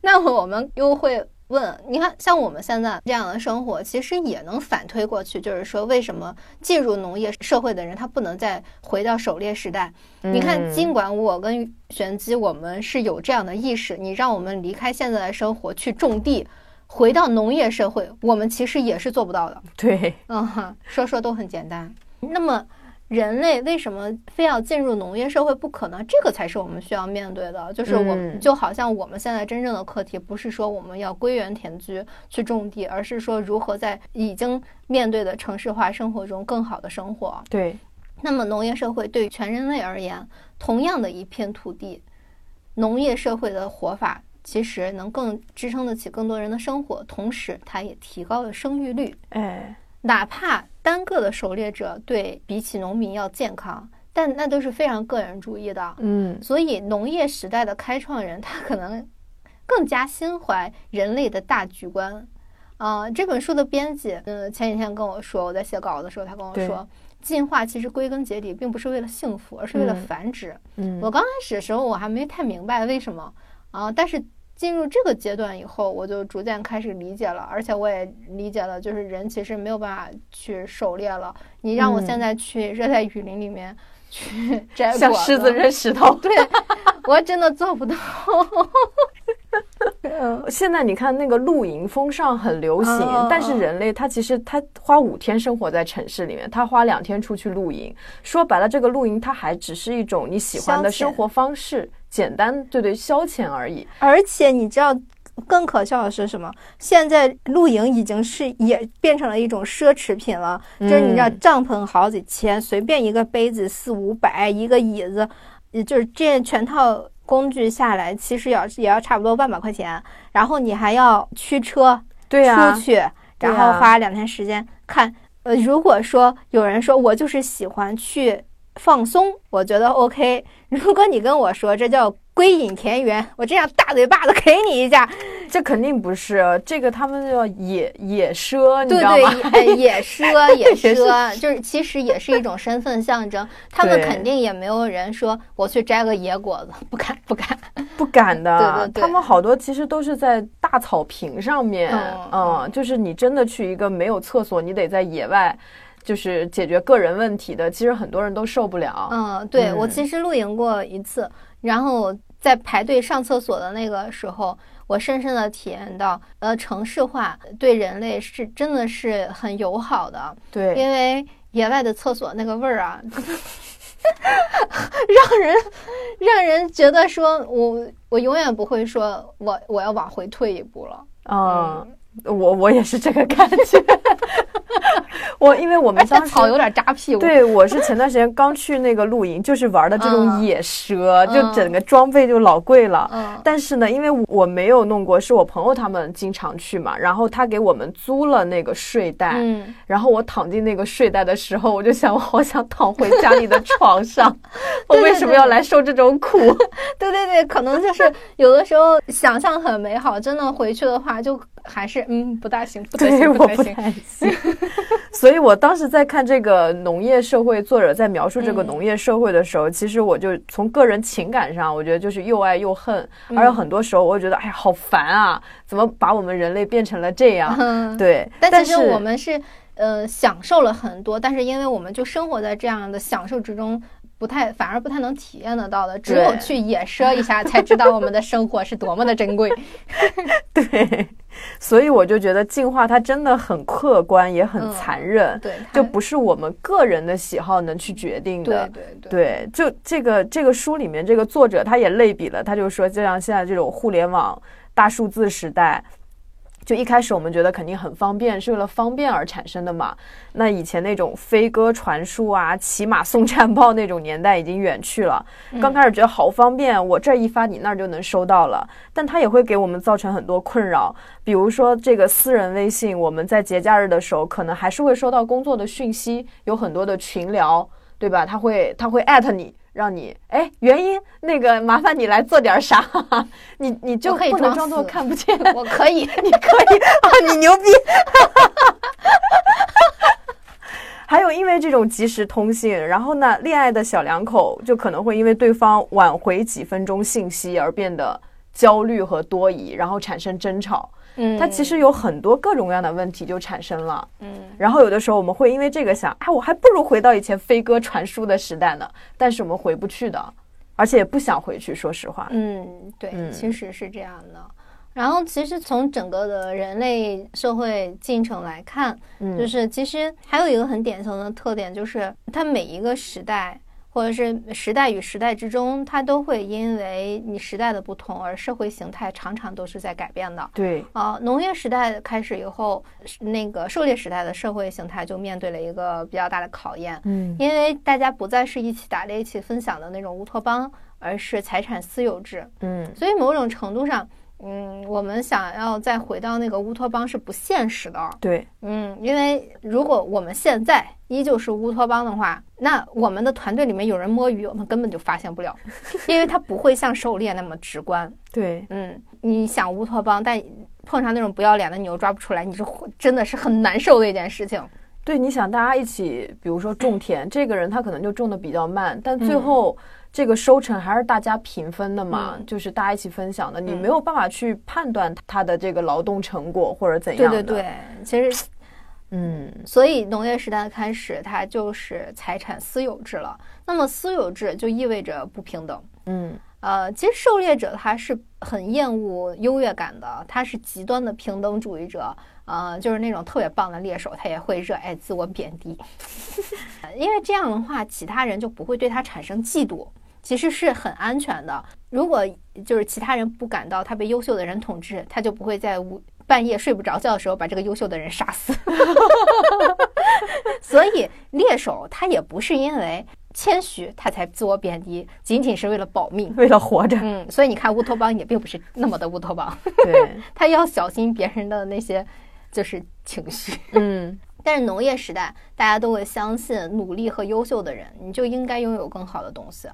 那我们又会。问，你看，像我们现在这样的生活，其实也能反推过去，就是说，为什么进入农业社会的人，他不能再回到狩猎时代？你看，尽管我跟玄机，我们是有这样的意识，你让我们离开现在的生活去种地，回到农业社会，我们其实也是做不到的。对，嗯哈，说说都很简单。那么。人类为什么非要进入农业社会不可呢？这个才是我们需要面对的。就是我们就好像我们现在真正的课题，不是说我们要归园田居去种地，而是说如何在已经面对的城市化生活中更好的生活。对。那么农业社会对全人类而言，同样的一片土地，农业社会的活法其实能更支撑得起更多人的生活，同时它也提高了生育率。哎。哪怕单个的狩猎者对比起农民要健康，但那都是非常个人主义的。嗯，所以农业时代的开创人，他可能更加心怀人类的大局观。啊，这本书的编辑，嗯，前几天跟我说，我在写稿的时候，他跟我说，进化其实归根结底并不是为了幸福，而是为了繁殖。嗯，我刚开始的时候我还没太明白为什么啊，但是。进入这个阶段以后，我就逐渐开始理解了，而且我也理解了，就是人其实没有办法去狩猎了。你让我现在去热带雨林里面去摘果像狮子扔石头，对 我真的做不到。现在你看那个露营风尚很流行，但是人类他其实他花五天生活在城市里面，他花两天出去露营。说白了，这个露营它还只是一种你喜欢的生活方式。简单，对对，消遣而已。而且你知道，更可笑的是什么？现在露营已经是也变成了一种奢侈品了。就是你知道，帐篷好几千，随便一个杯子四五百，一个椅子，就是这全套工具下来，其实要也要差不多万把块钱。然后你还要驱车，对啊，出去，然后花两天时间看。呃，如果说有人说我就是喜欢去。放松，我觉得 OK。如果你跟我说这叫归隐田园，我这样大嘴巴子给你一下，这肯定不是。这个他们叫野野奢，你知道吗？对对，野奢 野奢，就是其实也是一种身份象征。他们肯定也没有人说我去摘个野果子，不敢不敢 不敢的。对对对，他们好多其实都是在大草坪上面，嗯，就是你真的去一个没有厕所，你得在野外。就是解决个人问题的，其实很多人都受不了。嗯，对我其实露营过一次，然后在排队上厕所的那个时候，我深深的体验到，呃，城市化对人类是真的是很友好的。对，因为野外的厕所那个味儿啊，让人让人觉得说我我永远不会说我我要往回退一步了。嗯。我我也是这个感觉，我因为我们当时草有点扎屁股。对，我是前段时间刚去那个露营，就是玩的这种野蛇，就整个装备就老贵了。嗯。但是呢，因为我没有弄过，是我朋友他们经常去嘛，然后他给我们租了那个睡袋。嗯。然后我躺进那个睡袋的时候，我就想，我好想躺回家里的床上。我为什么要来受这种苦？对对对，可能就是有的时候想象很美好，真的回去的话就。还是嗯不大行，不太行，我不太行。所以我当时在看这个农业社会，作者在描述这个农业社会的时候，其实我就从个人情感上，我觉得就是又爱又恨。而有很多时候，我觉得哎呀，好烦啊！怎么把我们人类变成了这样？对，但其实我们是呃享受了很多，但是因为我们就生活在这样的享受之中。不太，反而不太能体验得到的。只有去野奢一下，才知道我们的生活是多么的珍贵。对，所以我就觉得进化它真的很客观，也很残忍。对，就不是我们个人的喜好能去决定的。对对对，就这个这个书里面，这个作者他也类比了，他就说，就像现在这种互联网大数字时代。就一开始我们觉得肯定很方便，是为了方便而产生的嘛。那以前那种飞鸽传书啊、骑马送战报那种年代已经远去了。刚开始觉得好方便，我这一发你那儿就能收到了，但它也会给我们造成很多困扰。比如说这个私人微信，我们在节假日的时候，可能还是会收到工作的讯息，有很多的群聊，对吧？他会他会艾特你。让你哎，原因那个麻烦你来做点啥？你你就不能装作看不见？我可以，你可以啊，你牛逼！还有因为这种即时通信，然后呢，恋爱的小两口就可能会因为对方晚回几分钟信息而变得焦虑和多疑，然后产生争吵。嗯，它其实有很多各种各样的问题就产生了。嗯，然后有的时候我们会因为这个想，哎，我还不如回到以前飞鸽传书的时代呢。但是我们回不去的，而且也不想回去。说实话，嗯，对，其实是这样的。然后其实从整个的人类社会进程来看，就是其实还有一个很典型的特点，就是它每一个时代。或者是时代与时代之中，它都会因为你时代的不同而社会形态常常都是在改变的。对啊，农业时代开始以后，那个狩猎时代的社会形态就面对了一个比较大的考验。嗯，因为大家不再是一起打猎、一起分享的那种乌托邦，而是财产私有制。嗯，所以某种程度上。嗯，我们想要再回到那个乌托邦是不现实的。对，嗯，因为如果我们现在依旧是乌托邦的话，那我们的团队里面有人摸鱼，我们根本就发现不了，因为它不会像狩猎那么直观。对，嗯，你想乌托邦，但碰上那种不要脸的，你又抓不出来，你是真的是很难受的一件事情。对，你想大家一起，比如说种田，这个人他可能就种的比较慢，但最后。这个收成还是大家平分的嘛，就是大家一起分享的，你没有办法去判断他的这个劳动成果或者怎样的。对对对，其实，嗯，所以农业时代的开始，它就是财产私有制了。那么私有制就意味着不平等。嗯，呃，其实狩猎者他是很厌恶优越感的，他是极端的平等主义者。呃，就是那种特别棒的猎手，他也会热爱自我贬低，因为这样的话，其他人就不会对他产生嫉妒。其实是很安全的。如果就是其他人不感到他被优秀的人统治，他就不会在午半夜睡不着觉的时候把这个优秀的人杀死。所以猎手他也不是因为谦虚他才自我贬低，仅仅是为了保命，为了活着。嗯，所以你看乌托邦也并不是那么的乌托邦。对，他要小心别人的那些就是情绪。嗯。但是农业时代，大家都会相信努力和优秀的人，你就应该拥有更好的东西。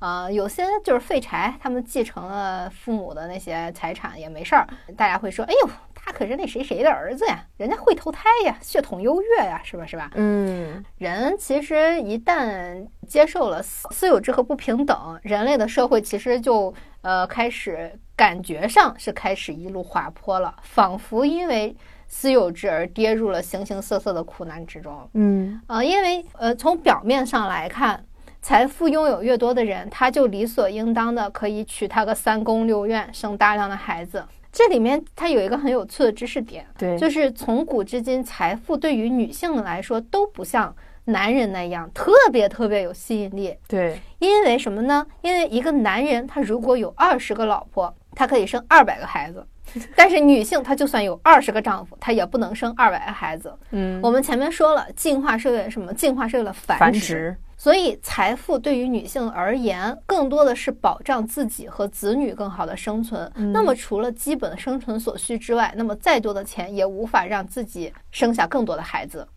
啊，有些就是废柴，他们继承了父母的那些财产也没事儿。大家会说：“哎呦，他可是那谁谁的儿子呀，人家会投胎呀，血统优越呀，是吧？是吧？”嗯，人其实一旦接受了私私有制和不平等，人类的社会其实就呃开始感觉上是开始一路滑坡了，仿佛因为私有制而跌入了形形色色的苦难之中。嗯，啊，因为呃从表面上来看。财富拥有越多的人，他就理所应当的可以娶她个三宫六院，生大量的孩子。这里面它有一个很有趣的知识点，对，就是从古至今，财富对于女性来说都不像男人那样特别特别有吸引力。对，因为什么呢？因为一个男人他如果有二十个老婆，他可以生二百个孩子，但是女性她就算有二十个丈夫，她也不能生二百个孩子。嗯，我们前面说了，进化是为了什么？进化是为了繁殖。所以，财富对于女性而言，更多的是保障自己和子女更好的生存。那么，除了基本生存所需之外，那么再多的钱也无法让自己生下更多的孩子，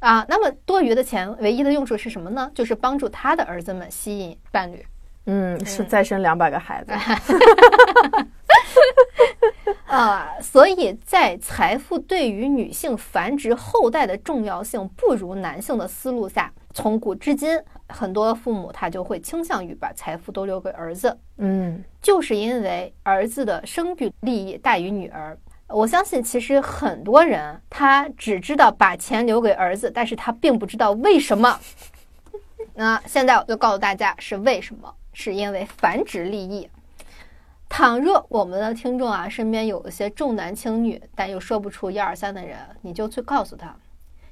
啊，那么多余的钱唯一的用处是什么呢？就是帮助他的儿子们吸引伴侣。嗯，是再生两百个孩子。啊，所以在财富对于女性繁殖后代的重要性不如男性的思路下。从古至今，很多父母他就会倾向于把财富都留给儿子，嗯，就是因为儿子的生育利益大于女儿。我相信，其实很多人他只知道把钱留给儿子，但是他并不知道为什么。那现在我就告诉大家是为什么，是因为繁殖利益。倘若我们的听众啊身边有一些重男轻女但又说不出一二三的人，你就去告诉他，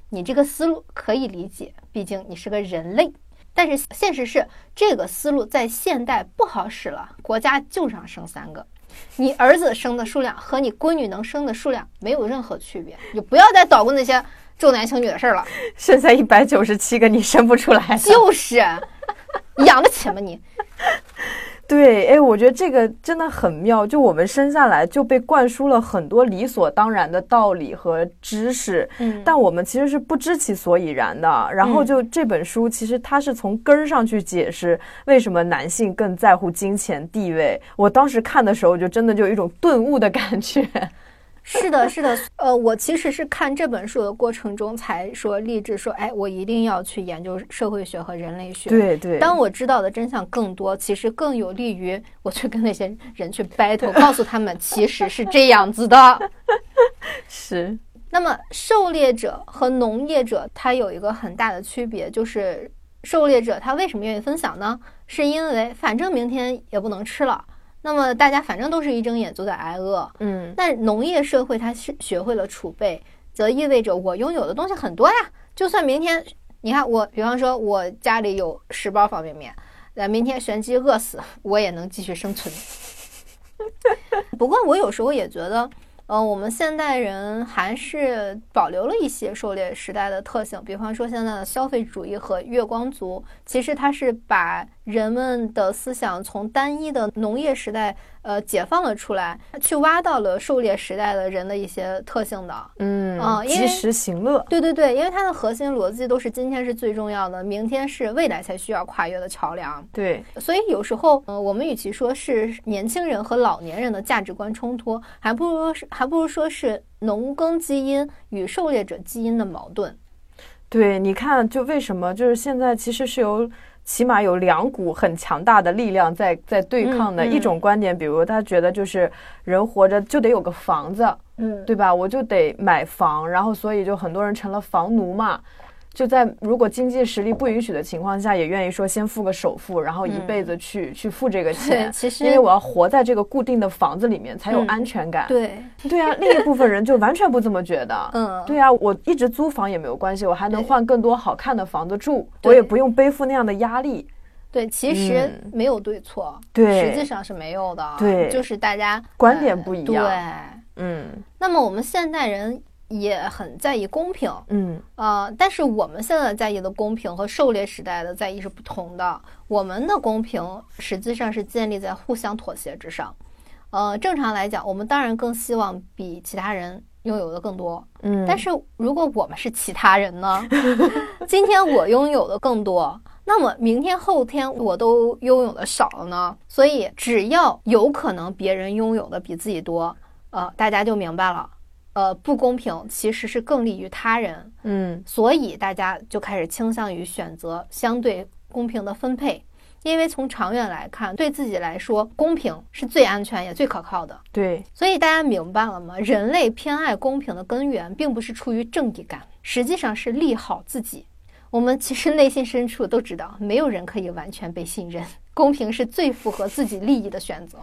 你这个思路可以理解，毕竟你是个人类。但是现实是，这个思路在现代不好使了。国家就让生三个，你儿子生的数量和你闺女能生的数量没有任何区别，你不要再捣鼓那些重男轻女的事儿了。剩下一百九十七个你生不出来，就是养得起吗你？对，哎，我觉得这个真的很妙。就我们生下来就被灌输了很多理所当然的道理和知识，嗯，但我们其实是不知其所以然的。然后就这本书，其实它是从根儿上去解释为什么男性更在乎金钱地位。我当时看的时候，就真的就有一种顿悟的感觉。是的，是的，呃，我其实是看这本书的过程中才说立志说，哎，我一定要去研究社会学和人类学。对对。当我知道的真相更多，其实更有利于我去跟那些人去 battle，告诉他们其实是这样子的。是。那么，狩猎者和农业者他有一个很大的区别，就是狩猎者他为什么愿意分享呢？是因为反正明天也不能吃了。那么大家反正都是一睁眼就在挨饿，嗯，但农业社会它是学会了储备，则意味着我拥有的东西很多呀。就算明天，你看我，比方说我家里有十包方便面，那明天玄机饿死，我也能继续生存。不过我有时候也觉得。嗯，我们现代人还是保留了一些狩猎时代的特性，比方说现在的消费主义和月光族，其实它是把人们的思想从单一的农业时代。呃，解放了出来，去挖到了狩猎时代的人的一些特性的，嗯啊，及时行乐，对对对，因为它的核心逻辑都是今天是最重要的，明天是未来才需要跨越的桥梁。对，所以有时候，呃，我们与其说是年轻人和老年人的价值观冲突，还不如是还不如说是农耕基因与狩猎者基因的矛盾。对，你看，就为什么就是现在其实是由。起码有两股很强大的力量在在对抗的一种观点，比如他觉得就是人活着就得有个房子，嗯，对吧？我就得买房，然后所以就很多人成了房奴嘛。就在如果经济实力不允许的情况下，也愿意说先付个首付，然后一辈子去去付这个钱。其实因为我要活在这个固定的房子里面才有安全感。对 对啊，另一部分人就完全不这么觉得。嗯，对啊，我一直租房也没有关系，我还能换更多好看的房子住，我也不用背负那样的压力。对，其实没有对错，对，实际上是没有的。对，就是大家观点不一样。对，嗯。那么我们现代人。也很在意公平，嗯呃，但是我们现在在意的公平和狩猎时代的在意是不同的。我们的公平实际上是建立在互相妥协之上。呃，正常来讲，我们当然更希望比其他人拥有的更多，嗯。但是如果我们是其他人呢？今天我拥有的更多，那么明天后天我都拥有的少了呢？所以只要有可能别人拥有的比自己多，呃，大家就明白了。呃，不公平其实是更利于他人，嗯，所以大家就开始倾向于选择相对公平的分配，因为从长远来看，对自己来说，公平是最安全也最可靠的。对，所以大家明白了吗？人类偏爱公平的根源，并不是出于正义感，实际上是利好自己。我们其实内心深处都知道，没有人可以完全被信任，公平是最符合自己利益的选择。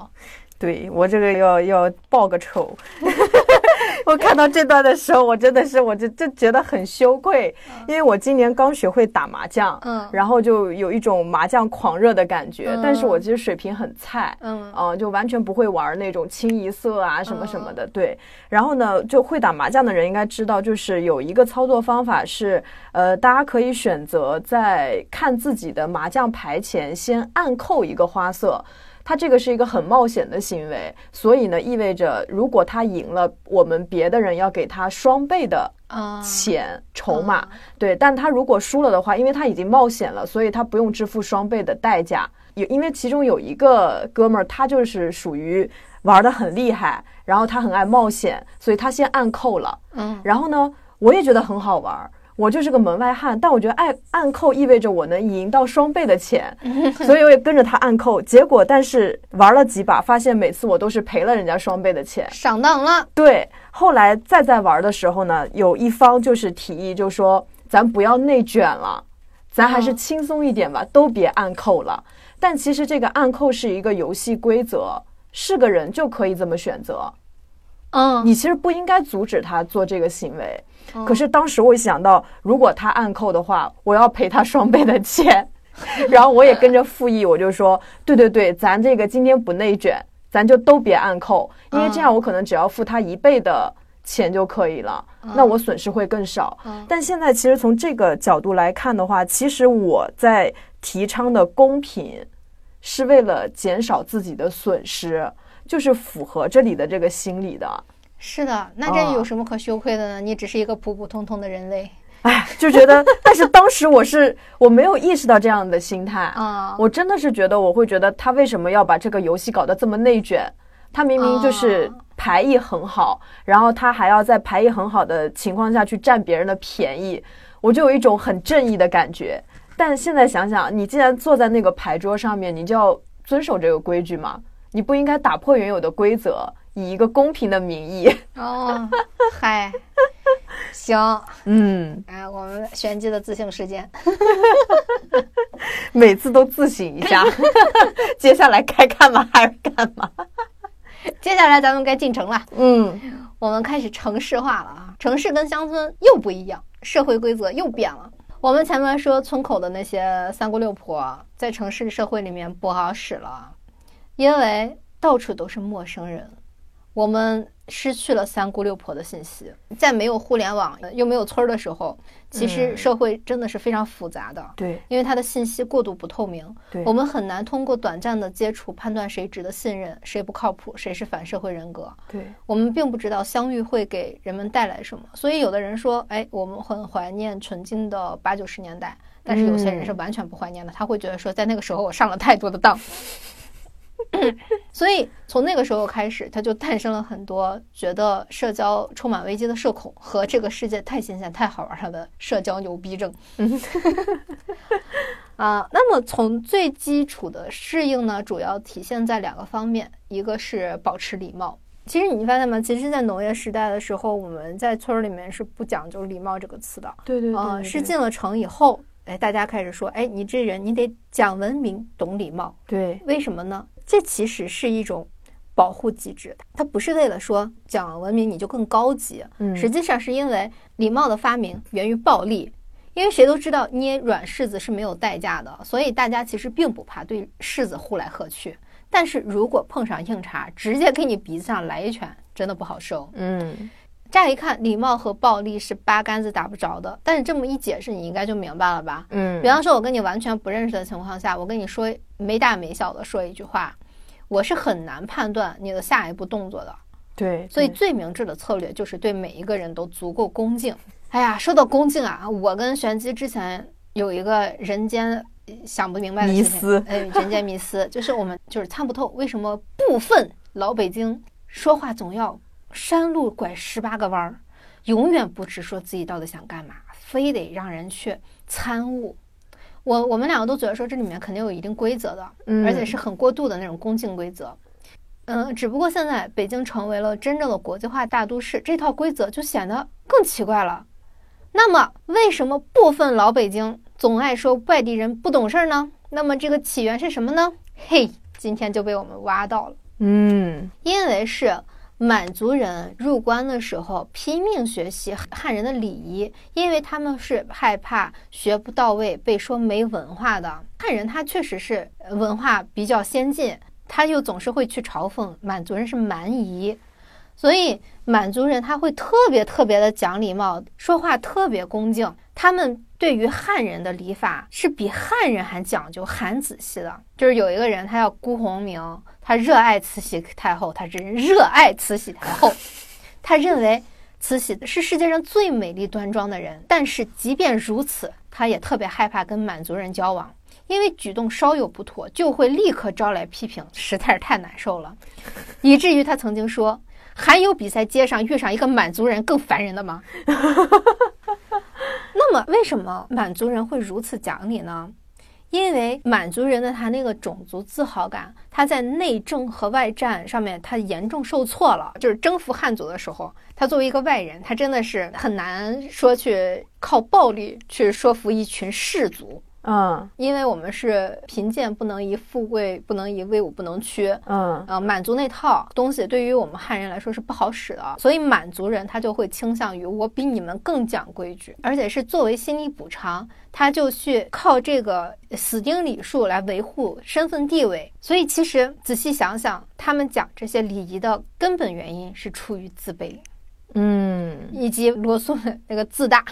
对我这个要要报个仇。我看到这段的时候，我真的是，我就就觉得很羞愧，因为我今年刚学会打麻将，嗯，然后就有一种麻将狂热的感觉，但是我其实水平很菜，嗯，啊，就完全不会玩那种清一色啊什么什么的，对。然后呢，就会打麻将的人应该知道，就是有一个操作方法是，呃，大家可以选择在看自己的麻将牌前先暗扣一个花色。他这个是一个很冒险的行为，所以呢，意味着如果他赢了，我们别的人要给他双倍的钱筹码。对，但他如果输了的话，因为他已经冒险了，所以他不用支付双倍的代价。有，因为其中有一个哥们儿，他就是属于玩的很厉害，然后他很爱冒险，所以他先暗扣了。嗯，然后呢，我也觉得很好玩。我就是个门外汉，但我觉得按按扣意味着我能赢到双倍的钱，所以我也跟着他按扣。结果，但是玩了几把，发现每次我都是赔了人家双倍的钱，上当了。对，后来再在玩的时候呢，有一方就是提议，就说咱不要内卷了，咱还是轻松一点吧，都别按扣了。但其实这个按扣是一个游戏规则，是个人就可以这么选择。嗯，你其实不应该阻止他做这个行为。可是当时我一想到，如果他暗扣的话，我要赔他双倍的钱，然后我也跟着附议，我就说，对对对，咱这个今天不内卷，咱就都别暗扣，因为这样我可能只要付他一倍的钱就可以了，那我损失会更少。但现在其实从这个角度来看的话，其实我在提倡的公平，是为了减少自己的损失。就是符合这里的这个心理的，是的，那这有什么可羞愧的呢？你只是一个普普通通的人类，哎，就觉得，但是当时我是我没有意识到这样的心态啊，我真的是觉得我会觉得他为什么要把这个游戏搞得这么内卷？他明明就是牌艺很好，然后他还要在牌艺很好的情况下去占别人的便宜，我就有一种很正义的感觉。但现在想想，你既然坐在那个牌桌上面，你就要遵守这个规矩嘛。你不应该打破原有的规则，以一个公平的名义。哦，嗨，行，嗯，哎，我们玄机的自省时间，每次都自省一下。接下来该干嘛还是干嘛？接下来咱们该进城了。嗯，我们开始城市化了啊！城市跟乡村又不一样，社会规则又变了。我们前面说村口的那些三姑六婆，在城市社会里面不好使了。因为到处都是陌生人，我们失去了三姑六婆的信息。在没有互联网又没有村儿的时候，其实社会真的是非常复杂的。对，因为它的信息过度不透明，对，我们很难通过短暂的接触判断谁值得信任，谁不靠谱，谁是反社会人格。对，我们并不知道相遇会给人们带来什么。所以有的人说，哎，我们很怀念纯净的八九十年代，但是有些人是完全不怀念的，他会觉得说，在那个时候我上了太多的当。所以从那个时候开始，他就诞生了很多觉得社交充满危机的社恐和这个世界太新鲜、太好玩了的社交牛逼症。啊，那么从最基础的适应呢，主要体现在两个方面，一个是保持礼貌。其实你发现吗？其实，在农业时代的时候，我们在村里面是不讲究礼貌这个词的。对对对，是进了城以后，哎，大家开始说，哎，你这人你得讲文明、懂礼貌。对，为什么呢？这其实是一种保护机制，它不是为了说讲文明你就更高级，嗯，实际上是因为礼貌的发明源于暴力，因为谁都知道捏软柿子是没有代价的，所以大家其实并不怕对柿子呼来喝去，但是如果碰上硬茬，直接给你鼻子上来一拳，真的不好受。嗯，乍一看，礼貌和暴力是八竿子打不着的，但是这么一解释，你应该就明白了吧？嗯，比方说，我跟你完全不认识的情况下，我跟你说没大没小的说一句话。我是很难判断你的下一步动作的，对，所以最明智的策略就是对每一个人都足够恭敬。哎呀，说到恭敬啊，我跟玄机之前有一个人间想不明白的迷思，哎，人间迷思就是我们就是参不透，为什么部分老北京说话总要山路拐十八个弯儿，永远不直说自己到底想干嘛，非得让人去参悟。我我们两个都觉得说这里面肯定有一定规则的，而且是很过度的那种恭敬规则。嗯，只不过现在北京成为了真正的国际化大都市，这套规则就显得更奇怪了。那么，为什么部分老北京总爱说外地人不懂事儿呢？那么这个起源是什么呢？嘿，今天就被我们挖到了。嗯，因为是。满族人入关的时候拼命学习汉人的礼仪，因为他们是害怕学不到位被说没文化的。汉人他确实是文化比较先进，他又总是会去嘲讽满族人是蛮夷，所以满族人他会特别特别的讲礼貌，说话特别恭敬。他们对于汉人的礼法是比汉人还讲究、还仔细的。就是有一个人，他叫辜鸿铭。他热爱慈禧太后，他真热爱慈禧太后。他认为慈禧是世界上最美丽端庄的人，但是即便如此，他也特别害怕跟满族人交往，因为举动稍有不妥就会立刻招来批评，实在是太难受了。以至于他曾经说：“还有比在街上遇上一个满族人更烦人的吗？” 那么，为什么满族人会如此讲理呢？因为满族人的他那个种族自豪感，他在内政和外战上面他严重受挫了。就是征服汉族的时候，他作为一个外人，他真的是很难说去靠暴力去说服一群士族。嗯因为我们是贫贱不能移，富贵不能移，威武不能屈。嗯呃，满族那套东西对于我们汉人来说是不好使的，所以满族人他就会倾向于我比你们更讲规矩，而且是作为心理补偿，他就去靠这个死钉礼数来维护身份地位。所以其实仔细想想，他们讲这些礼仪的根本原因是出于自卑，嗯以及罗素的那个自大。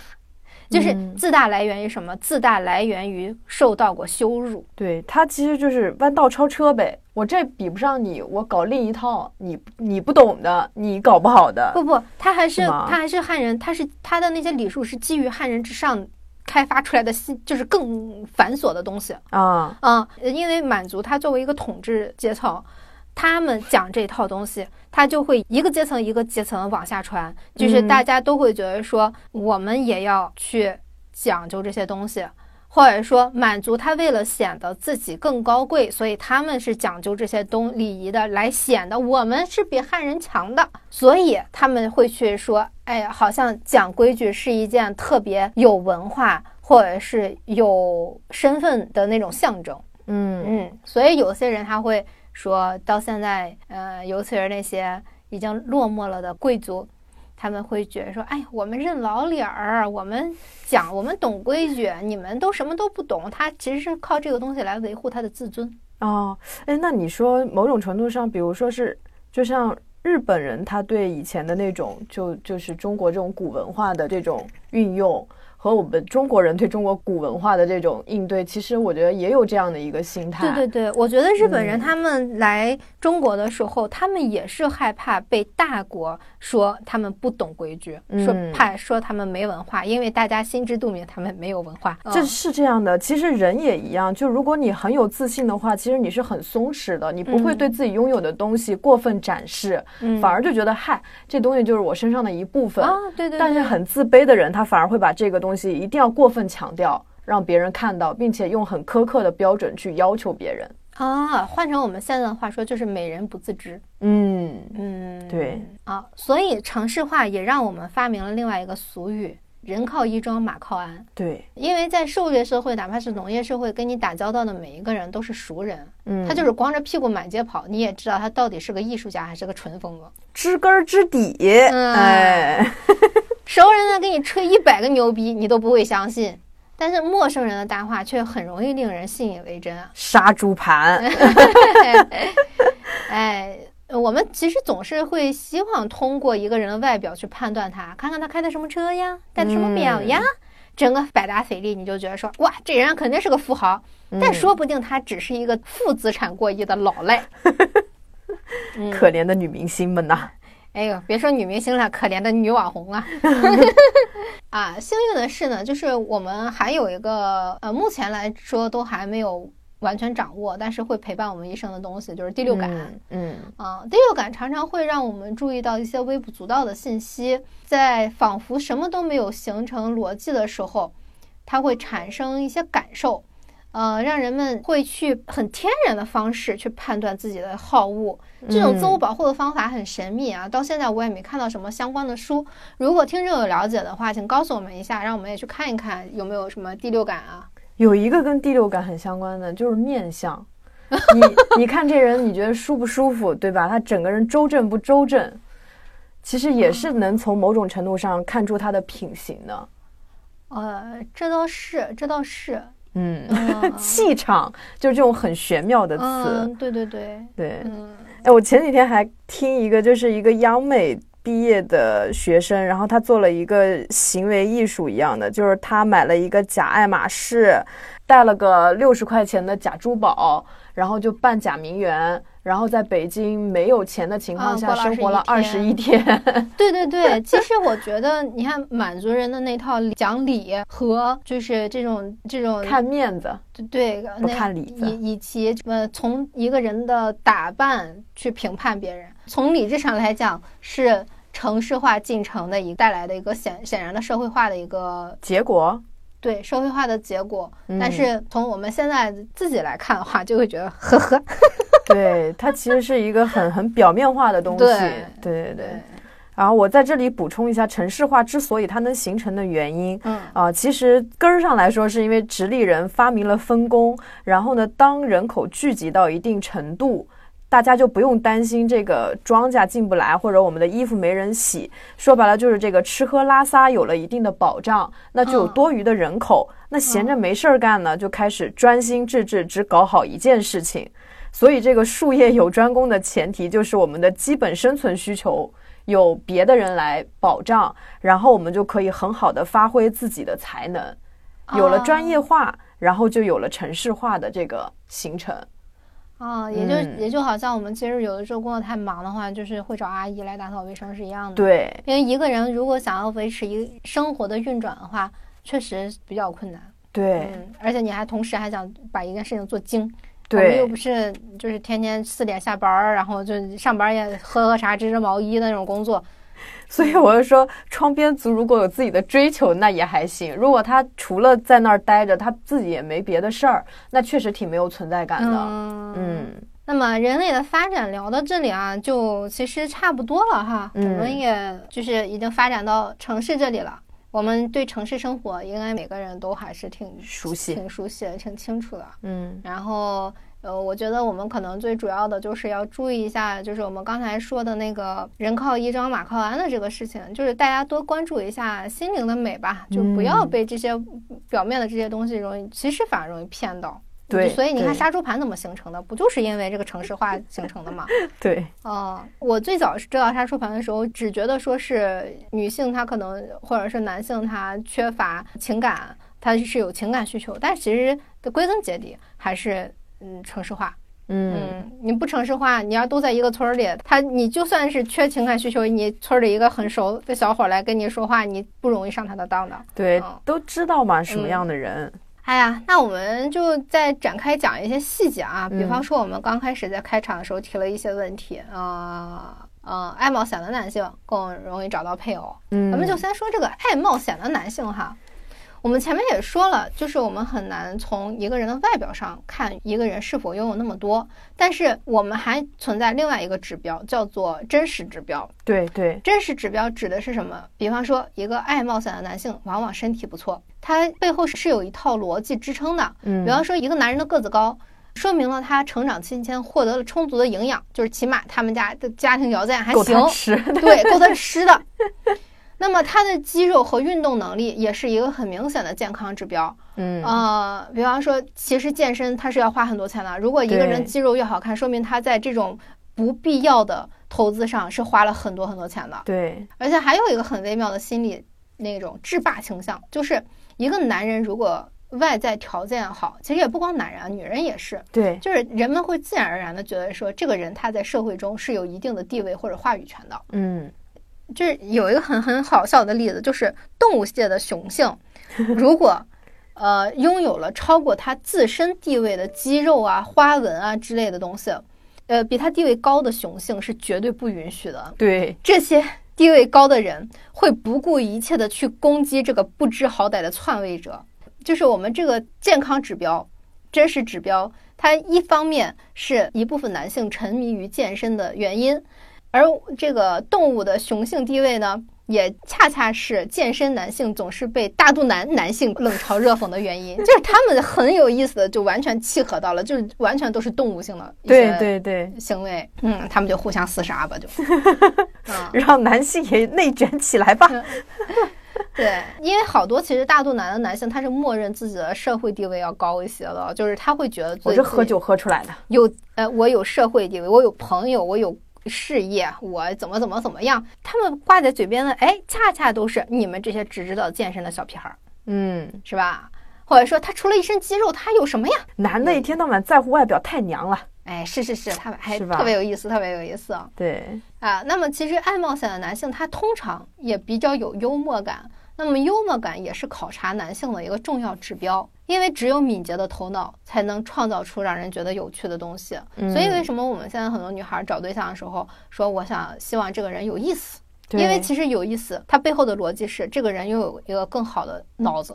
就是嗯自大来源于什么？自大来源于受到过羞辱。对他其实就是弯道超车呗。我这比不上你，我搞另一套，你你不懂的，你搞不好的。不不，他还是是他还是汉人，他是他的那些礼数是基于汉人之上开发出来的新，就是更繁琐的东西。啊，嗯，因为满族它作为一个统治阶层，他们讲这套东西，他就会一个阶层一个阶层往下传，就是嗯大家都会觉得说，我们也要去讲究这些东西。或者说，满族他为了显得自己更高贵，所以他们是讲究这些东礼仪的，来显得我们是比汉人强的。所以他们会去说，哎呀，好像讲规矩是一件特别有文化或者是有身份的那种象征。嗯嗯，所以有些人他会说到现在，呃，尤其是那些已经落寞了的贵族，他们会觉得说，哎，我们认老理儿，我们讲，我们懂规矩，你们都什么都不懂。他其实是靠这个东西来维护他的自尊。哦，哎，那你说某种程度上，比如说是，就像日本人，他对以前的那种，就就是中国这种古文化的这种运用。和我们中国人对中国古文化的这种应对，其实我觉得也有这样的一个心态。对对对，我觉得日本人嗯他们来中国的时候，他们也是害怕被大国说他们不懂规矩，说嗯怕说他们没文化，因为大家心知肚明他们没有文化。嗯这是这样的，其实人也一样。就如果你很有自信的话，其实你是很松弛的，你不会嗯对自己拥有的东西过分展示，嗯反而就觉得嗨，这东西就是我身上的一部分。啊，对对对，但是很自卑的人，他反而会把这个东西一定要过分强调，让别人看到，并且用很苛刻的标准去要求别人。啊，换成我们现在的话说，就是美人不自知。嗯，嗯，对啊，所以城市化也让我们发明了另外一个俗语：人靠衣装，马靠鞍。对，因为在狩猎社会，哪怕是农业社会，跟你打交道的每一个人都是熟人，嗯，他就是光着屁股满街跑，你也知道他到底是个艺术家还是个纯疯子。知根知底。嗯哎，熟人呢给你吹一百个牛逼，你都不会相信，但是陌生人的大话却很容易令人信以为真啊。杀猪盘。哎，我们其实总是会希望通过一个人的外表去判断他，看看他开的什么车呀，戴的什么表呀，整个百达翡丽，你就觉得说，哇，这人肯定是个富豪，但说不定他只是一个负资产过亿的老赖。嗯可怜的女明星们呐。哎呦，别说女明星了，可怜的女网红啊！啊，幸运的是呢，就是我们还有一个呃，目前来说都还没有完全掌握，但是会陪伴我们一生的东西，就是第六感。嗯嗯啊，第六感常常会让我们注意到一些微不足道的信息，在仿佛什么都没有形成逻辑的时候，它会产生一些感受，呃，让人们会去很天然的方式去判断自己的好恶。这种自我保护的方法很神秘啊，到现在我也没看到什么相关的书。如果听众有了解的话，请告诉我们一下，让我们也去看一看有没有什么第六感啊。有一个跟第六感很相关的，就是面相。你你看这人，你觉得舒不舒服，对吧？他整个人周正不周正，其实也是能从某种程度上看出他的品行的。呃，这倒是，这倒是，嗯，嗯 气场就是这种很玄妙的词。嗯，对对对，对，嗯。哎，我前几天还听一个，就是一个央美毕业的学生，然后他做了一个行为艺术一样的，就是他买了一个假爱马仕，带了个六十块钱的假珠宝，然后就扮假名媛，然后在北京没有钱的情况下生活了二21十一天。对对对，其实我觉得，你看满族人的那套讲理和就是这种这种看面子，对不看里子以以及呃从一个人的打扮去评判别人，从理智上来讲是城市化进程的一带来的一个显显然的社会化的一个结果，对社会化的结果。嗯。但是从我们现在自己来看的话，就会觉得呵呵，对它其实是一个很很表面化的东西。对对对对。然后我在这里补充一下，城市化之所以它能形成的原因，嗯啊，其实根儿上来说，是因为直立人发明了分工，然后呢，当人口聚集到一定程度。大家就不用担心这个庄稼进不来，或者我们的衣服没人洗。说白了就是这个吃喝拉撒有了一定的保障，那就有多余的人口。那闲着没事儿干呢，就开始专心致志只搞好一件事情。所以这个术业有专攻的前提就是我们的基本生存需求有别的人来保障，然后我们就可以很好的发挥自己的才能。有了专业化，然后就有了城市化的这个形成。啊，也就也就好像我们其实有的时候工作太忙的话，就是会找阿姨来打扫卫生是一样的。对，因为一个人如果想要维持一生活的运转的话，确实比较困难。对，嗯，而且你还同时还想把一件事情做精，对，我们又不是就是天天四点下班，然后就上班也喝喝茶、织织毛衣的那种工作。所以我就说，窗边族如果有自己的追求，那也还行。如果他除了在那儿待着，他自己也没别的事儿，那确实挺没有存在感的。嗯，那么人类的发展聊到这里啊，就其实差不多了哈。我们也就是已经发展到城市这里了。我们对城市生活，应该每个人都还是挺熟悉、挺熟悉、挺清楚的。嗯，然后。呃，我觉得我们可能最主要的就是要注意一下，就是我们刚才说的那个人靠衣装，马靠鞍的这个事情，就是大家多关注一下心灵的美吧，就不要被这些表面的这些东西容易，其实反而容易骗到。对，所以你看杀猪盘怎么形成的，不就是因为这个城市化形成的吗？对，嗯，我最早知道杀猪盘的时候，只觉得说是女性她可能，或者是男性他缺乏情感，他是有情感需求，但其实的归根结底还是。嗯，城市化，嗯，你不城市化，你要都在一个村儿里，他你就算是缺情感需求，你村里一个很熟的小伙来跟你说话，你不容易上他的当的。对，都知道嘛，什么样的人？哎呀，那我们就再展开讲一些细节啊，比方说我们刚开始在开场的时候提了一些问题啊，嗯，爱冒险的男性更容易找到配偶，嗯，咱们就先说这个爱冒险的男性哈。我们前面也说了，就是我们很难从一个人的外表上看一个人是否拥有那么多，但是我们还存在另外一个指标，叫做真实指标。对对，真实指标指的是什么？比方说，一个爱冒险的男性，往往身体不错，他背后是有一套逻辑支撑的。嗯，比方说，一个男人的个子高，说明了他成长期间获得了充足的营养，就是起码他们家的家庭条件还行，对，够他吃的。那么他的肌肉和运动能力也是一个很明显的健康指标。嗯，呃，比方说，其实健身他是要花很多钱的。如果一个人肌肉越好看，说明他在这种不必要的投资上是花了很多很多钱的。对，而且还有一个很微妙的心理那种制霸倾向，就是一个男人如果外在条件好，其实也不光男人啊，女人也是。对，就是人们会自然而然的觉得说，这个人他在社会中是有一定的地位或者话语权的。嗯。就是有一个很很好笑的例子，就是动物界的雄性，如果呃拥有了超过它自身地位的肌肉啊、花纹啊之类的东西，呃，比它地位高的雄性是绝对不允许的。对，这些地位高的人会不顾一切的去攻击这个不知好歹的篡位者。就是我们这个健康指标、真实指标，它一方面是一部分男性沉迷于健身的原因。而这个动物的雄性地位呢，也恰恰是健身男性总是被大肚腩男性冷嘲热讽的原因。就是他们很有意思的，就完全契合到了，就是完全都是动物性的对对对行为。嗯，他们就互相厮杀吧，就 让男性也内卷起来吧。对，因为好多其实大肚腩的男性，他是默认自己的社会地位要高一些的，就是他会觉得我是喝酒喝出来的，有呃，我有社会地位，我有朋友，我有。事业，我怎么怎么怎么样？他们挂在嘴边的，哎，恰恰都是你们这些只知道健身的小屁孩儿，嗯，是吧？或者说他除了一身肌肉，他有什么呀？男的一天到晚在乎外表，太娘了。哎，是是是，他还特别有意思，特别有意思。对啊，那么其实爱冒险的男性，他通常也比较有幽默感。那么幽默感也是考察男性的一个重要指标。因为只有敏捷的头脑才能创造出让人觉得有趣的东西，所以为什么我们现在很多女孩找对象的时候说我想希望这个人有意思？因为其实有意思，它背后的逻辑是这个人拥有一个更好的脑子，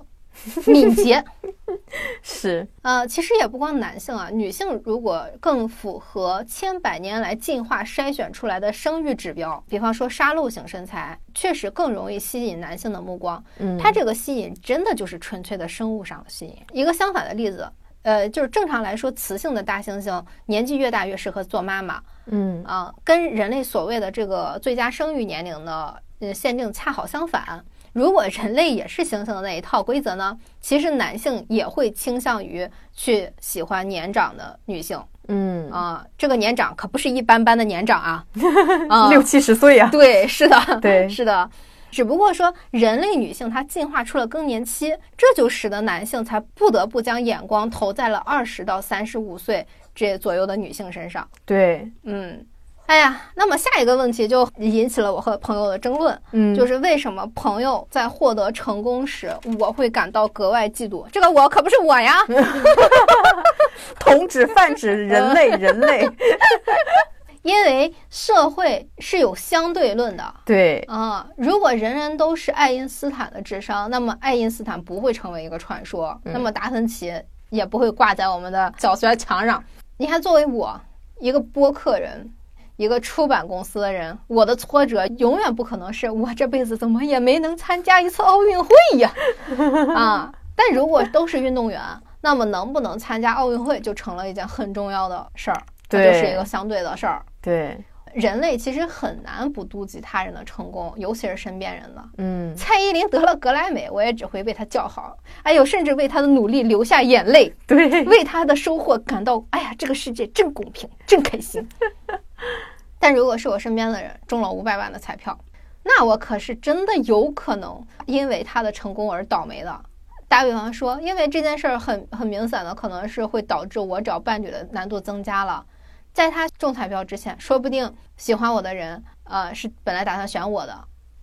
敏捷。是，呃，其实也不光男性啊，女性如果更符合千百年来进化筛选出来的生育指标，比方说沙漏型身材，确实更容易吸引男性的目光。嗯，它这个吸引真的就是纯粹的生物上的吸引。一个相反的例子，呃，就是正常来说，雌性的大猩猩年纪越大越适合做妈妈。嗯啊，跟人类所谓的这个最佳生育年龄的呃限定恰好相反。如果人类也是猩猩的那一套规则呢？其实男性也会倾向于去喜欢年长的女性。嗯啊，这个年长可不是一般般的年长啊，啊，六七十岁啊。对，是的，对，是的。只不过说，人类女性她进化出了更年期，这就使得男性才不得不将眼光投在了二十到三十五岁这左右的女性身上。对，嗯。哎呀，那么下一个问题就引起了我和朋友的争论，嗯，就是为什么朋友在获得成功时，我会感到格外嫉妒？这个我可不是我呀，同指泛指人类，人类，因为社会是有相对论的，对啊，如果人人都是爱因斯坦的智商，那么爱因斯坦不会成为一个传说，那么达芬奇也不会挂在我们的小学墙上。你看，作为我一个播客人。一个出版公司的人，我的挫折永远不可能是我这辈子怎么也没能参加一次奥运会呀，啊！但如果都是运动员，那么能不能参加奥运会就成了一件很重要的事儿，这就是一个相对的事儿。对，人类其实很难不妒忌他人的成功，尤其是身边人的。嗯，蔡依林得了格莱美，我也只会为她叫好，哎呦，甚至为她的努力流下眼泪，对，为她的收获感到，哎呀，这个世界真公平，真开心。但如果是我身边的人中了五百万的彩票，那我可是真的有可能因为他的成功而倒霉的。打比方说，因为这件事儿很很明显的，可能是会导致我找伴侣的难度增加了。在他中彩票之前，说不定喜欢我的人，呃，是本来打算选我的，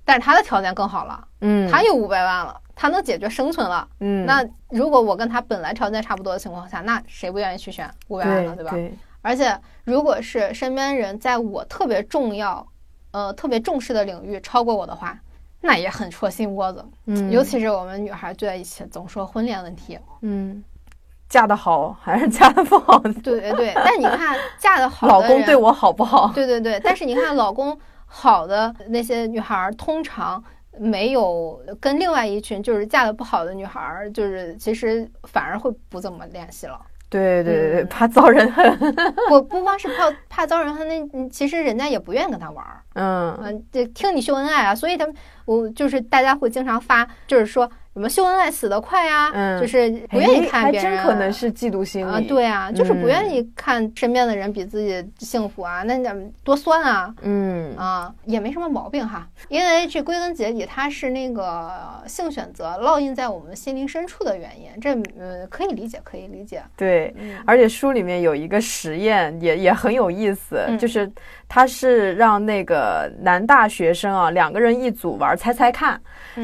但是他的条件更好了，嗯，他有五百万了，他能解决生存了，嗯，那如果我跟他本来条件差不多的情况下，那谁不愿意去选五百万呢？对吧？而且，如果是身边人在我特别重要、呃特别重视的领域超过我的话，那也很戳心窝子。嗯，尤其是我们女孩聚在一起，总说婚恋问题。嗯，嫁得好还是嫁得不好？对对对。但你看，嫁得好，老公对我好不好？对对对。但是你看，老公好的那些女孩，通常没有跟另外一群就是嫁得不好的女孩，就是其实反而会不怎么联系了。对对对，怕遭人恨。我不光是怕怕遭人恨，那其实人家也不愿意跟他玩儿。嗯嗯，这听你秀恩爱啊，所以他们我就是大家会经常发，就是说。什么秀恩爱死得快呀？嗯，就是不愿意看别人，还真可能是嫉妒心理啊。对啊，就是不愿意看身边的人比自己幸福啊，那多酸啊。嗯啊，也没什么毛病哈，因为这归根结底，它是那个性选择烙印在我们心灵深处的原因，这呃可以理解，可以理解。对，而且书里面有一个实验，也也很有意思，就是他是让那个男大学生啊，两个人一组玩猜猜看，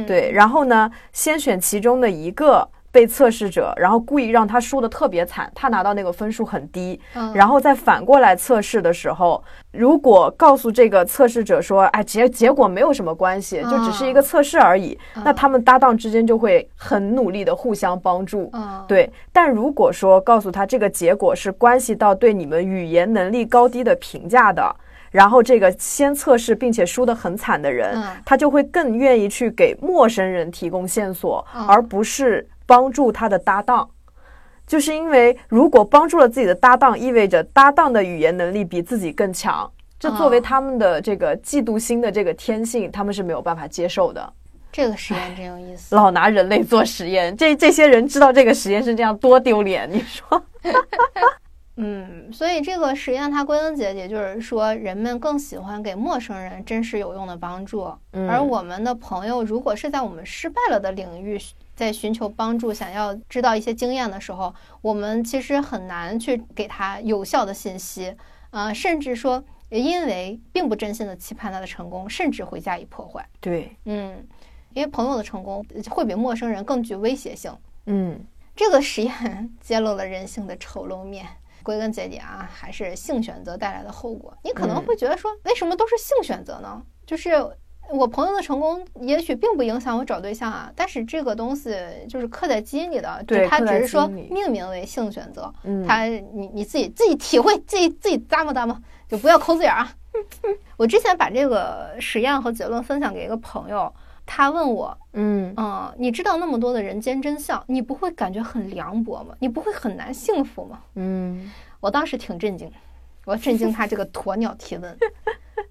对，然后呢先。选其中的一个被测试者，然后故意让他输的特别惨，他拿到那个分数很低，然后再反过来测试的时候，如果告诉这个测试者说，哎，结结果没有什么关系，就只是一个测试而已，那他们搭档之间就会很努力的互相帮助，对。但如果说告诉他这个结果是关系到对你们语言能力高低的评价的。然后这个先测试并且输得很惨的人，他就会更愿意去给陌生人提供线索，而不是帮助他的搭档。就是因为如果帮助了自己的搭档，意味着搭档的语言能力比自己更强，这作为他们的这个嫉妒心的这个天性，他们是没有办法接受的。这个实验真有意思，老拿人类做实验，这这些人知道这个实验是这样多丢脸，你说？嗯，所以这个实验它归根结底就是说，人们更喜欢给陌生人真实有用的帮助，而我们的朋友如果是在我们失败了的领域在寻求帮助，想要知道一些经验的时候，我们其实很难去给他有效的信息，啊，甚至说因为并不真心的期盼他的成功，甚至会加以破坏。对，嗯，因为朋友的成功会比陌生人更具威胁性。嗯，这个实验 揭露了人性的丑陋面。归根结底啊，还是性选择带来的后果。你可能会觉得说，为什么都是性选择呢？就是我朋友的成功也许并不影响我找对象啊，但是这个东西就是刻在基因里的，对，它只是说命名为性选择，它你你自己自己体会，自己自己咂摸咂摸，就不要抠字眼啊。我之前把这个实验和结论分享给一个朋友，他问我，嗯嗯，你知道那么多的人间真相，你不会感觉很凉薄吗？你不会很难幸福吗？嗯，我当时挺震惊，我震惊他这个鸵鸟提问。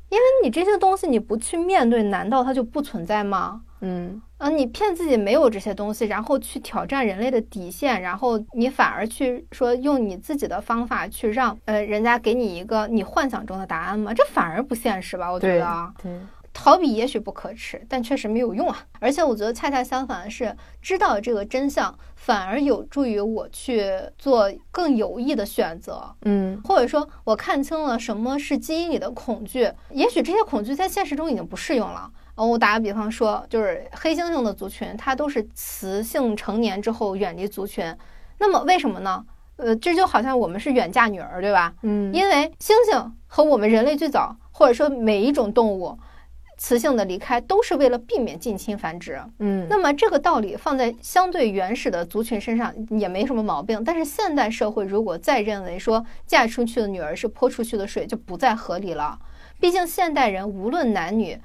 因为你这些东西你不去面对，难道它就不存在吗？嗯，啊，你骗自己没有这些东西，然后去挑战人类的底线，然后你反而去说用你自己的方法去让呃人家给你一个你幻想中的答案吗？这反而不现实吧？我觉得啊。对。逃避也许不可耻，但确实没有用啊！而且我觉得恰恰相反的是，知道这个真相反而有助于我去做更有益的选择。嗯，或者说，我看清了什么是基因里的恐惧，也许这些恐惧在现实中已经不适用了。我打个比方说，就是黑猩猩的族群，它都是雌性成年之后远离族群。那么为什么呢？呃，这就好像我们是远嫁女儿，对吧？嗯，因为猩猩和我们人类最早，或者说每一种动物。雌性的离开都是为了避免近亲繁殖，嗯，那么这个道理放在相对原始的族群身上也没什么毛病。但是现代社会如果再认为说嫁出去的女儿是泼出去的水，就不再合理了。毕竟现代人无论男女，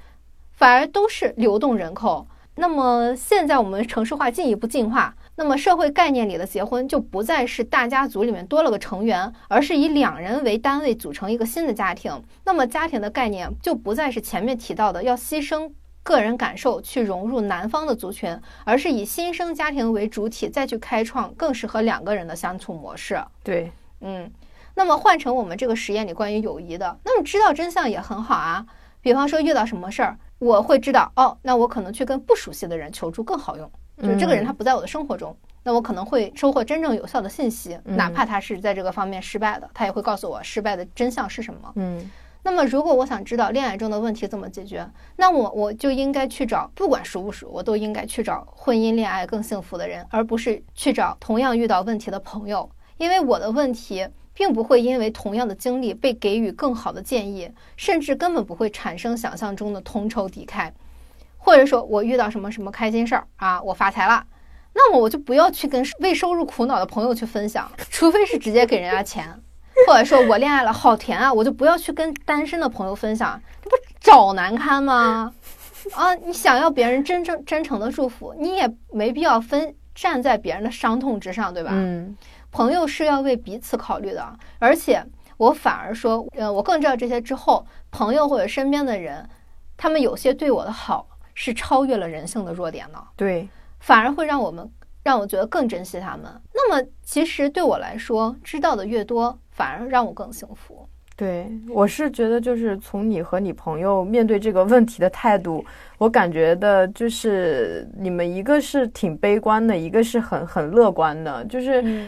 反而都是流动人口。那么现在我们城市化进一步进化。那么社会概念里的结婚就不再是大家族里面多了个成员，而是以两人为单位组成一个新的家庭。那么家庭的概念就不再是前面提到的要牺牲个人感受去融入男方的族群，而是以新生家庭为主体再去开创更适合两个人的相处模式。对，嗯，那么换成我们这个实验里关于友谊的，那么知道真相也很好啊。比方说遇到什么事儿，我会知道哦，那我可能去跟不熟悉的人求助更好用。就是这个人他不在我的生活中，那我可能会收获真正有效的信息，哪怕他是在这个方面失败的，他也会告诉我失败的真相是什么。嗯，那么如果我想知道恋爱中的问题怎么解决，那我我就应该去找不管熟不熟，我都应该去找婚姻恋爱更幸福的人，而不是去找同样遇到问题的朋友，因为我的问题并不会因为同样的经历被给予更好的建议，甚至根本不会产生想象中的同仇敌忾。或者说我遇到什么什么开心事儿啊，我发财了，那么我就不要去跟未收入苦恼的朋友去分享，除非是直接给人家钱，或者说我恋爱了好甜啊，我就不要去跟单身的朋友分享，这不找难堪吗？啊，你想要别人真正真诚的祝福，你也没必要分站在别人的伤痛之上，对吧？嗯，朋友是要为彼此考虑的，而且我反而说，呃，我更知道这些之后，朋友或者身边的人，他们有些对我的好。是超越了人性的弱点的？对，反而会让我们让我觉得更珍惜他们。那么，其实对我来说，知道的越多，反而让我更幸福。对，我是觉得，就是从你和你朋友面对这个问题的态度，我感觉的就是你们一个是挺悲观的，一个是很很乐观的，就是。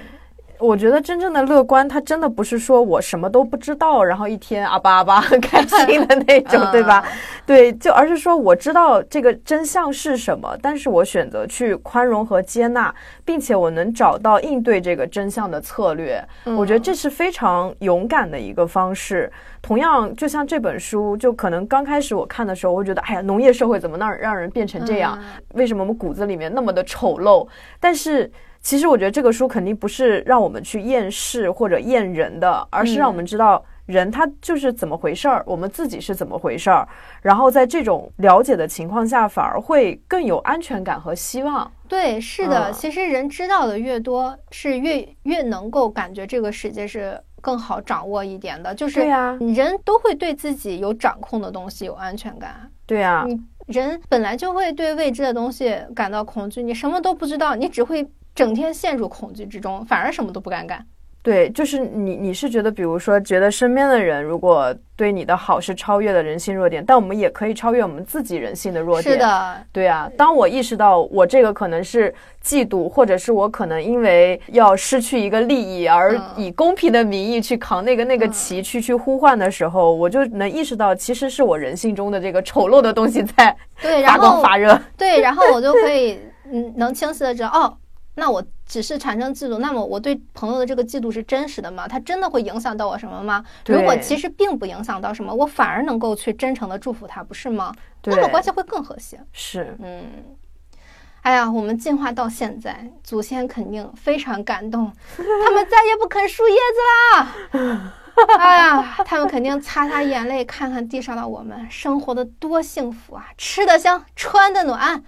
我觉得真正的乐观，他真的不是说我什么都不知道，然后一天阿巴阿巴很开心的那种，对吧？对，就而是说我知道这个真相是什么，但是我选择去宽容和接纳，并且我能找到应对这个真相的策略。我觉得这是非常勇敢的一个方式。同样，就像这本书，就可能刚开始我看的时候，我会觉得，哎呀，农业社会怎么让让人变成这样？为什么我们骨子里面那么的丑陋？但是。其实我觉得这个书肯定不是让我们去厌世或者厌人的，而是让我们知道人他就是怎么回事儿，我们自己是怎么回事儿，然后在这种了解的情况下，反而会更有安全感和希望。对，是的，其实人知道的越多，是越越能够感觉这个世界是更好掌握一点的。就是对呀，人都会对自己有掌控的东西有安全感。对呀，你人本来就会对未知的东西感到恐惧，你什么都不知道，你只会。整天陷入恐惧之中，反而什么都不敢干。对，就是你，你是觉得，比如说，觉得身边的人如果对你的好是超越了人性弱点，但我们也可以超越我们自己人性的弱点。是的，对啊。当我意识到我这个可能是嫉妒，或者是我可能因为要失去一个利益而以公平的名义去扛那个那个旗去去呼唤的时候，我就能意识到，其实是我人性中的这个丑陋的东西在对发光发热。对，然后我就可以嗯，能清晰的知道哦。那我只是产生嫉妒，那么我对朋友的这个嫉妒是真实的吗？它真的会影响到我什么吗？如果其实并不影响到什么，我反而能够去真诚的祝福他，不是吗？那么关系会更和谐。是，嗯。哎呀，我们进化到现在，祖先肯定非常感动，他们再也不啃树叶子啦。哎呀，他们肯定擦擦眼泪，看看地上的我们，生活的多幸福啊！吃的香，穿的暖，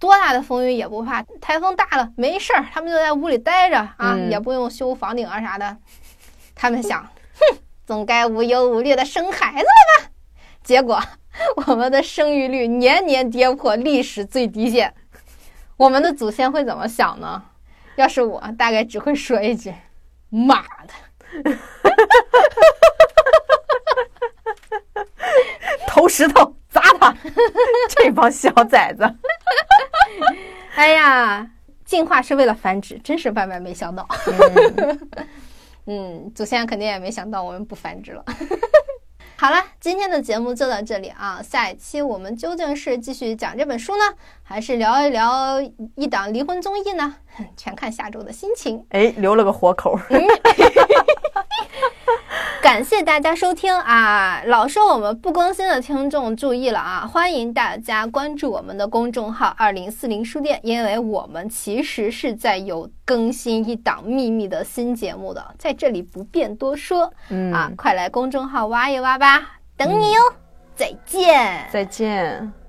多大的风雨也不怕。台风大了没事儿，他们就在屋里待着啊，也不用修房顶啊啥的。他们想，哼，总该无忧无虑的生孩子了吧？结果，我们的生育率年年跌破历史最低线。我们的祖先会怎么想呢？要是我，大概只会说一句：“妈的！” 投石头砸他！这帮小崽子！哎呀，进化是为了繁殖，真是万万没想到。嗯，祖先肯定也没想到我们不繁殖了。好了，今天的节目就到这里啊！下一期我们究竟是继续讲这本书呢，还是聊一聊一档离婚综艺呢？全看下周的心情。哎，留了个活口。感谢大家收听啊！老说我们不更新的听众注意了啊！欢迎大家关注我们的公众号“二零四零书店”，因为我们其实是在有更新一档秘密的新节目的，在这里不便多说。嗯啊，快来公众号挖一挖吧，等你哟！再见，再见。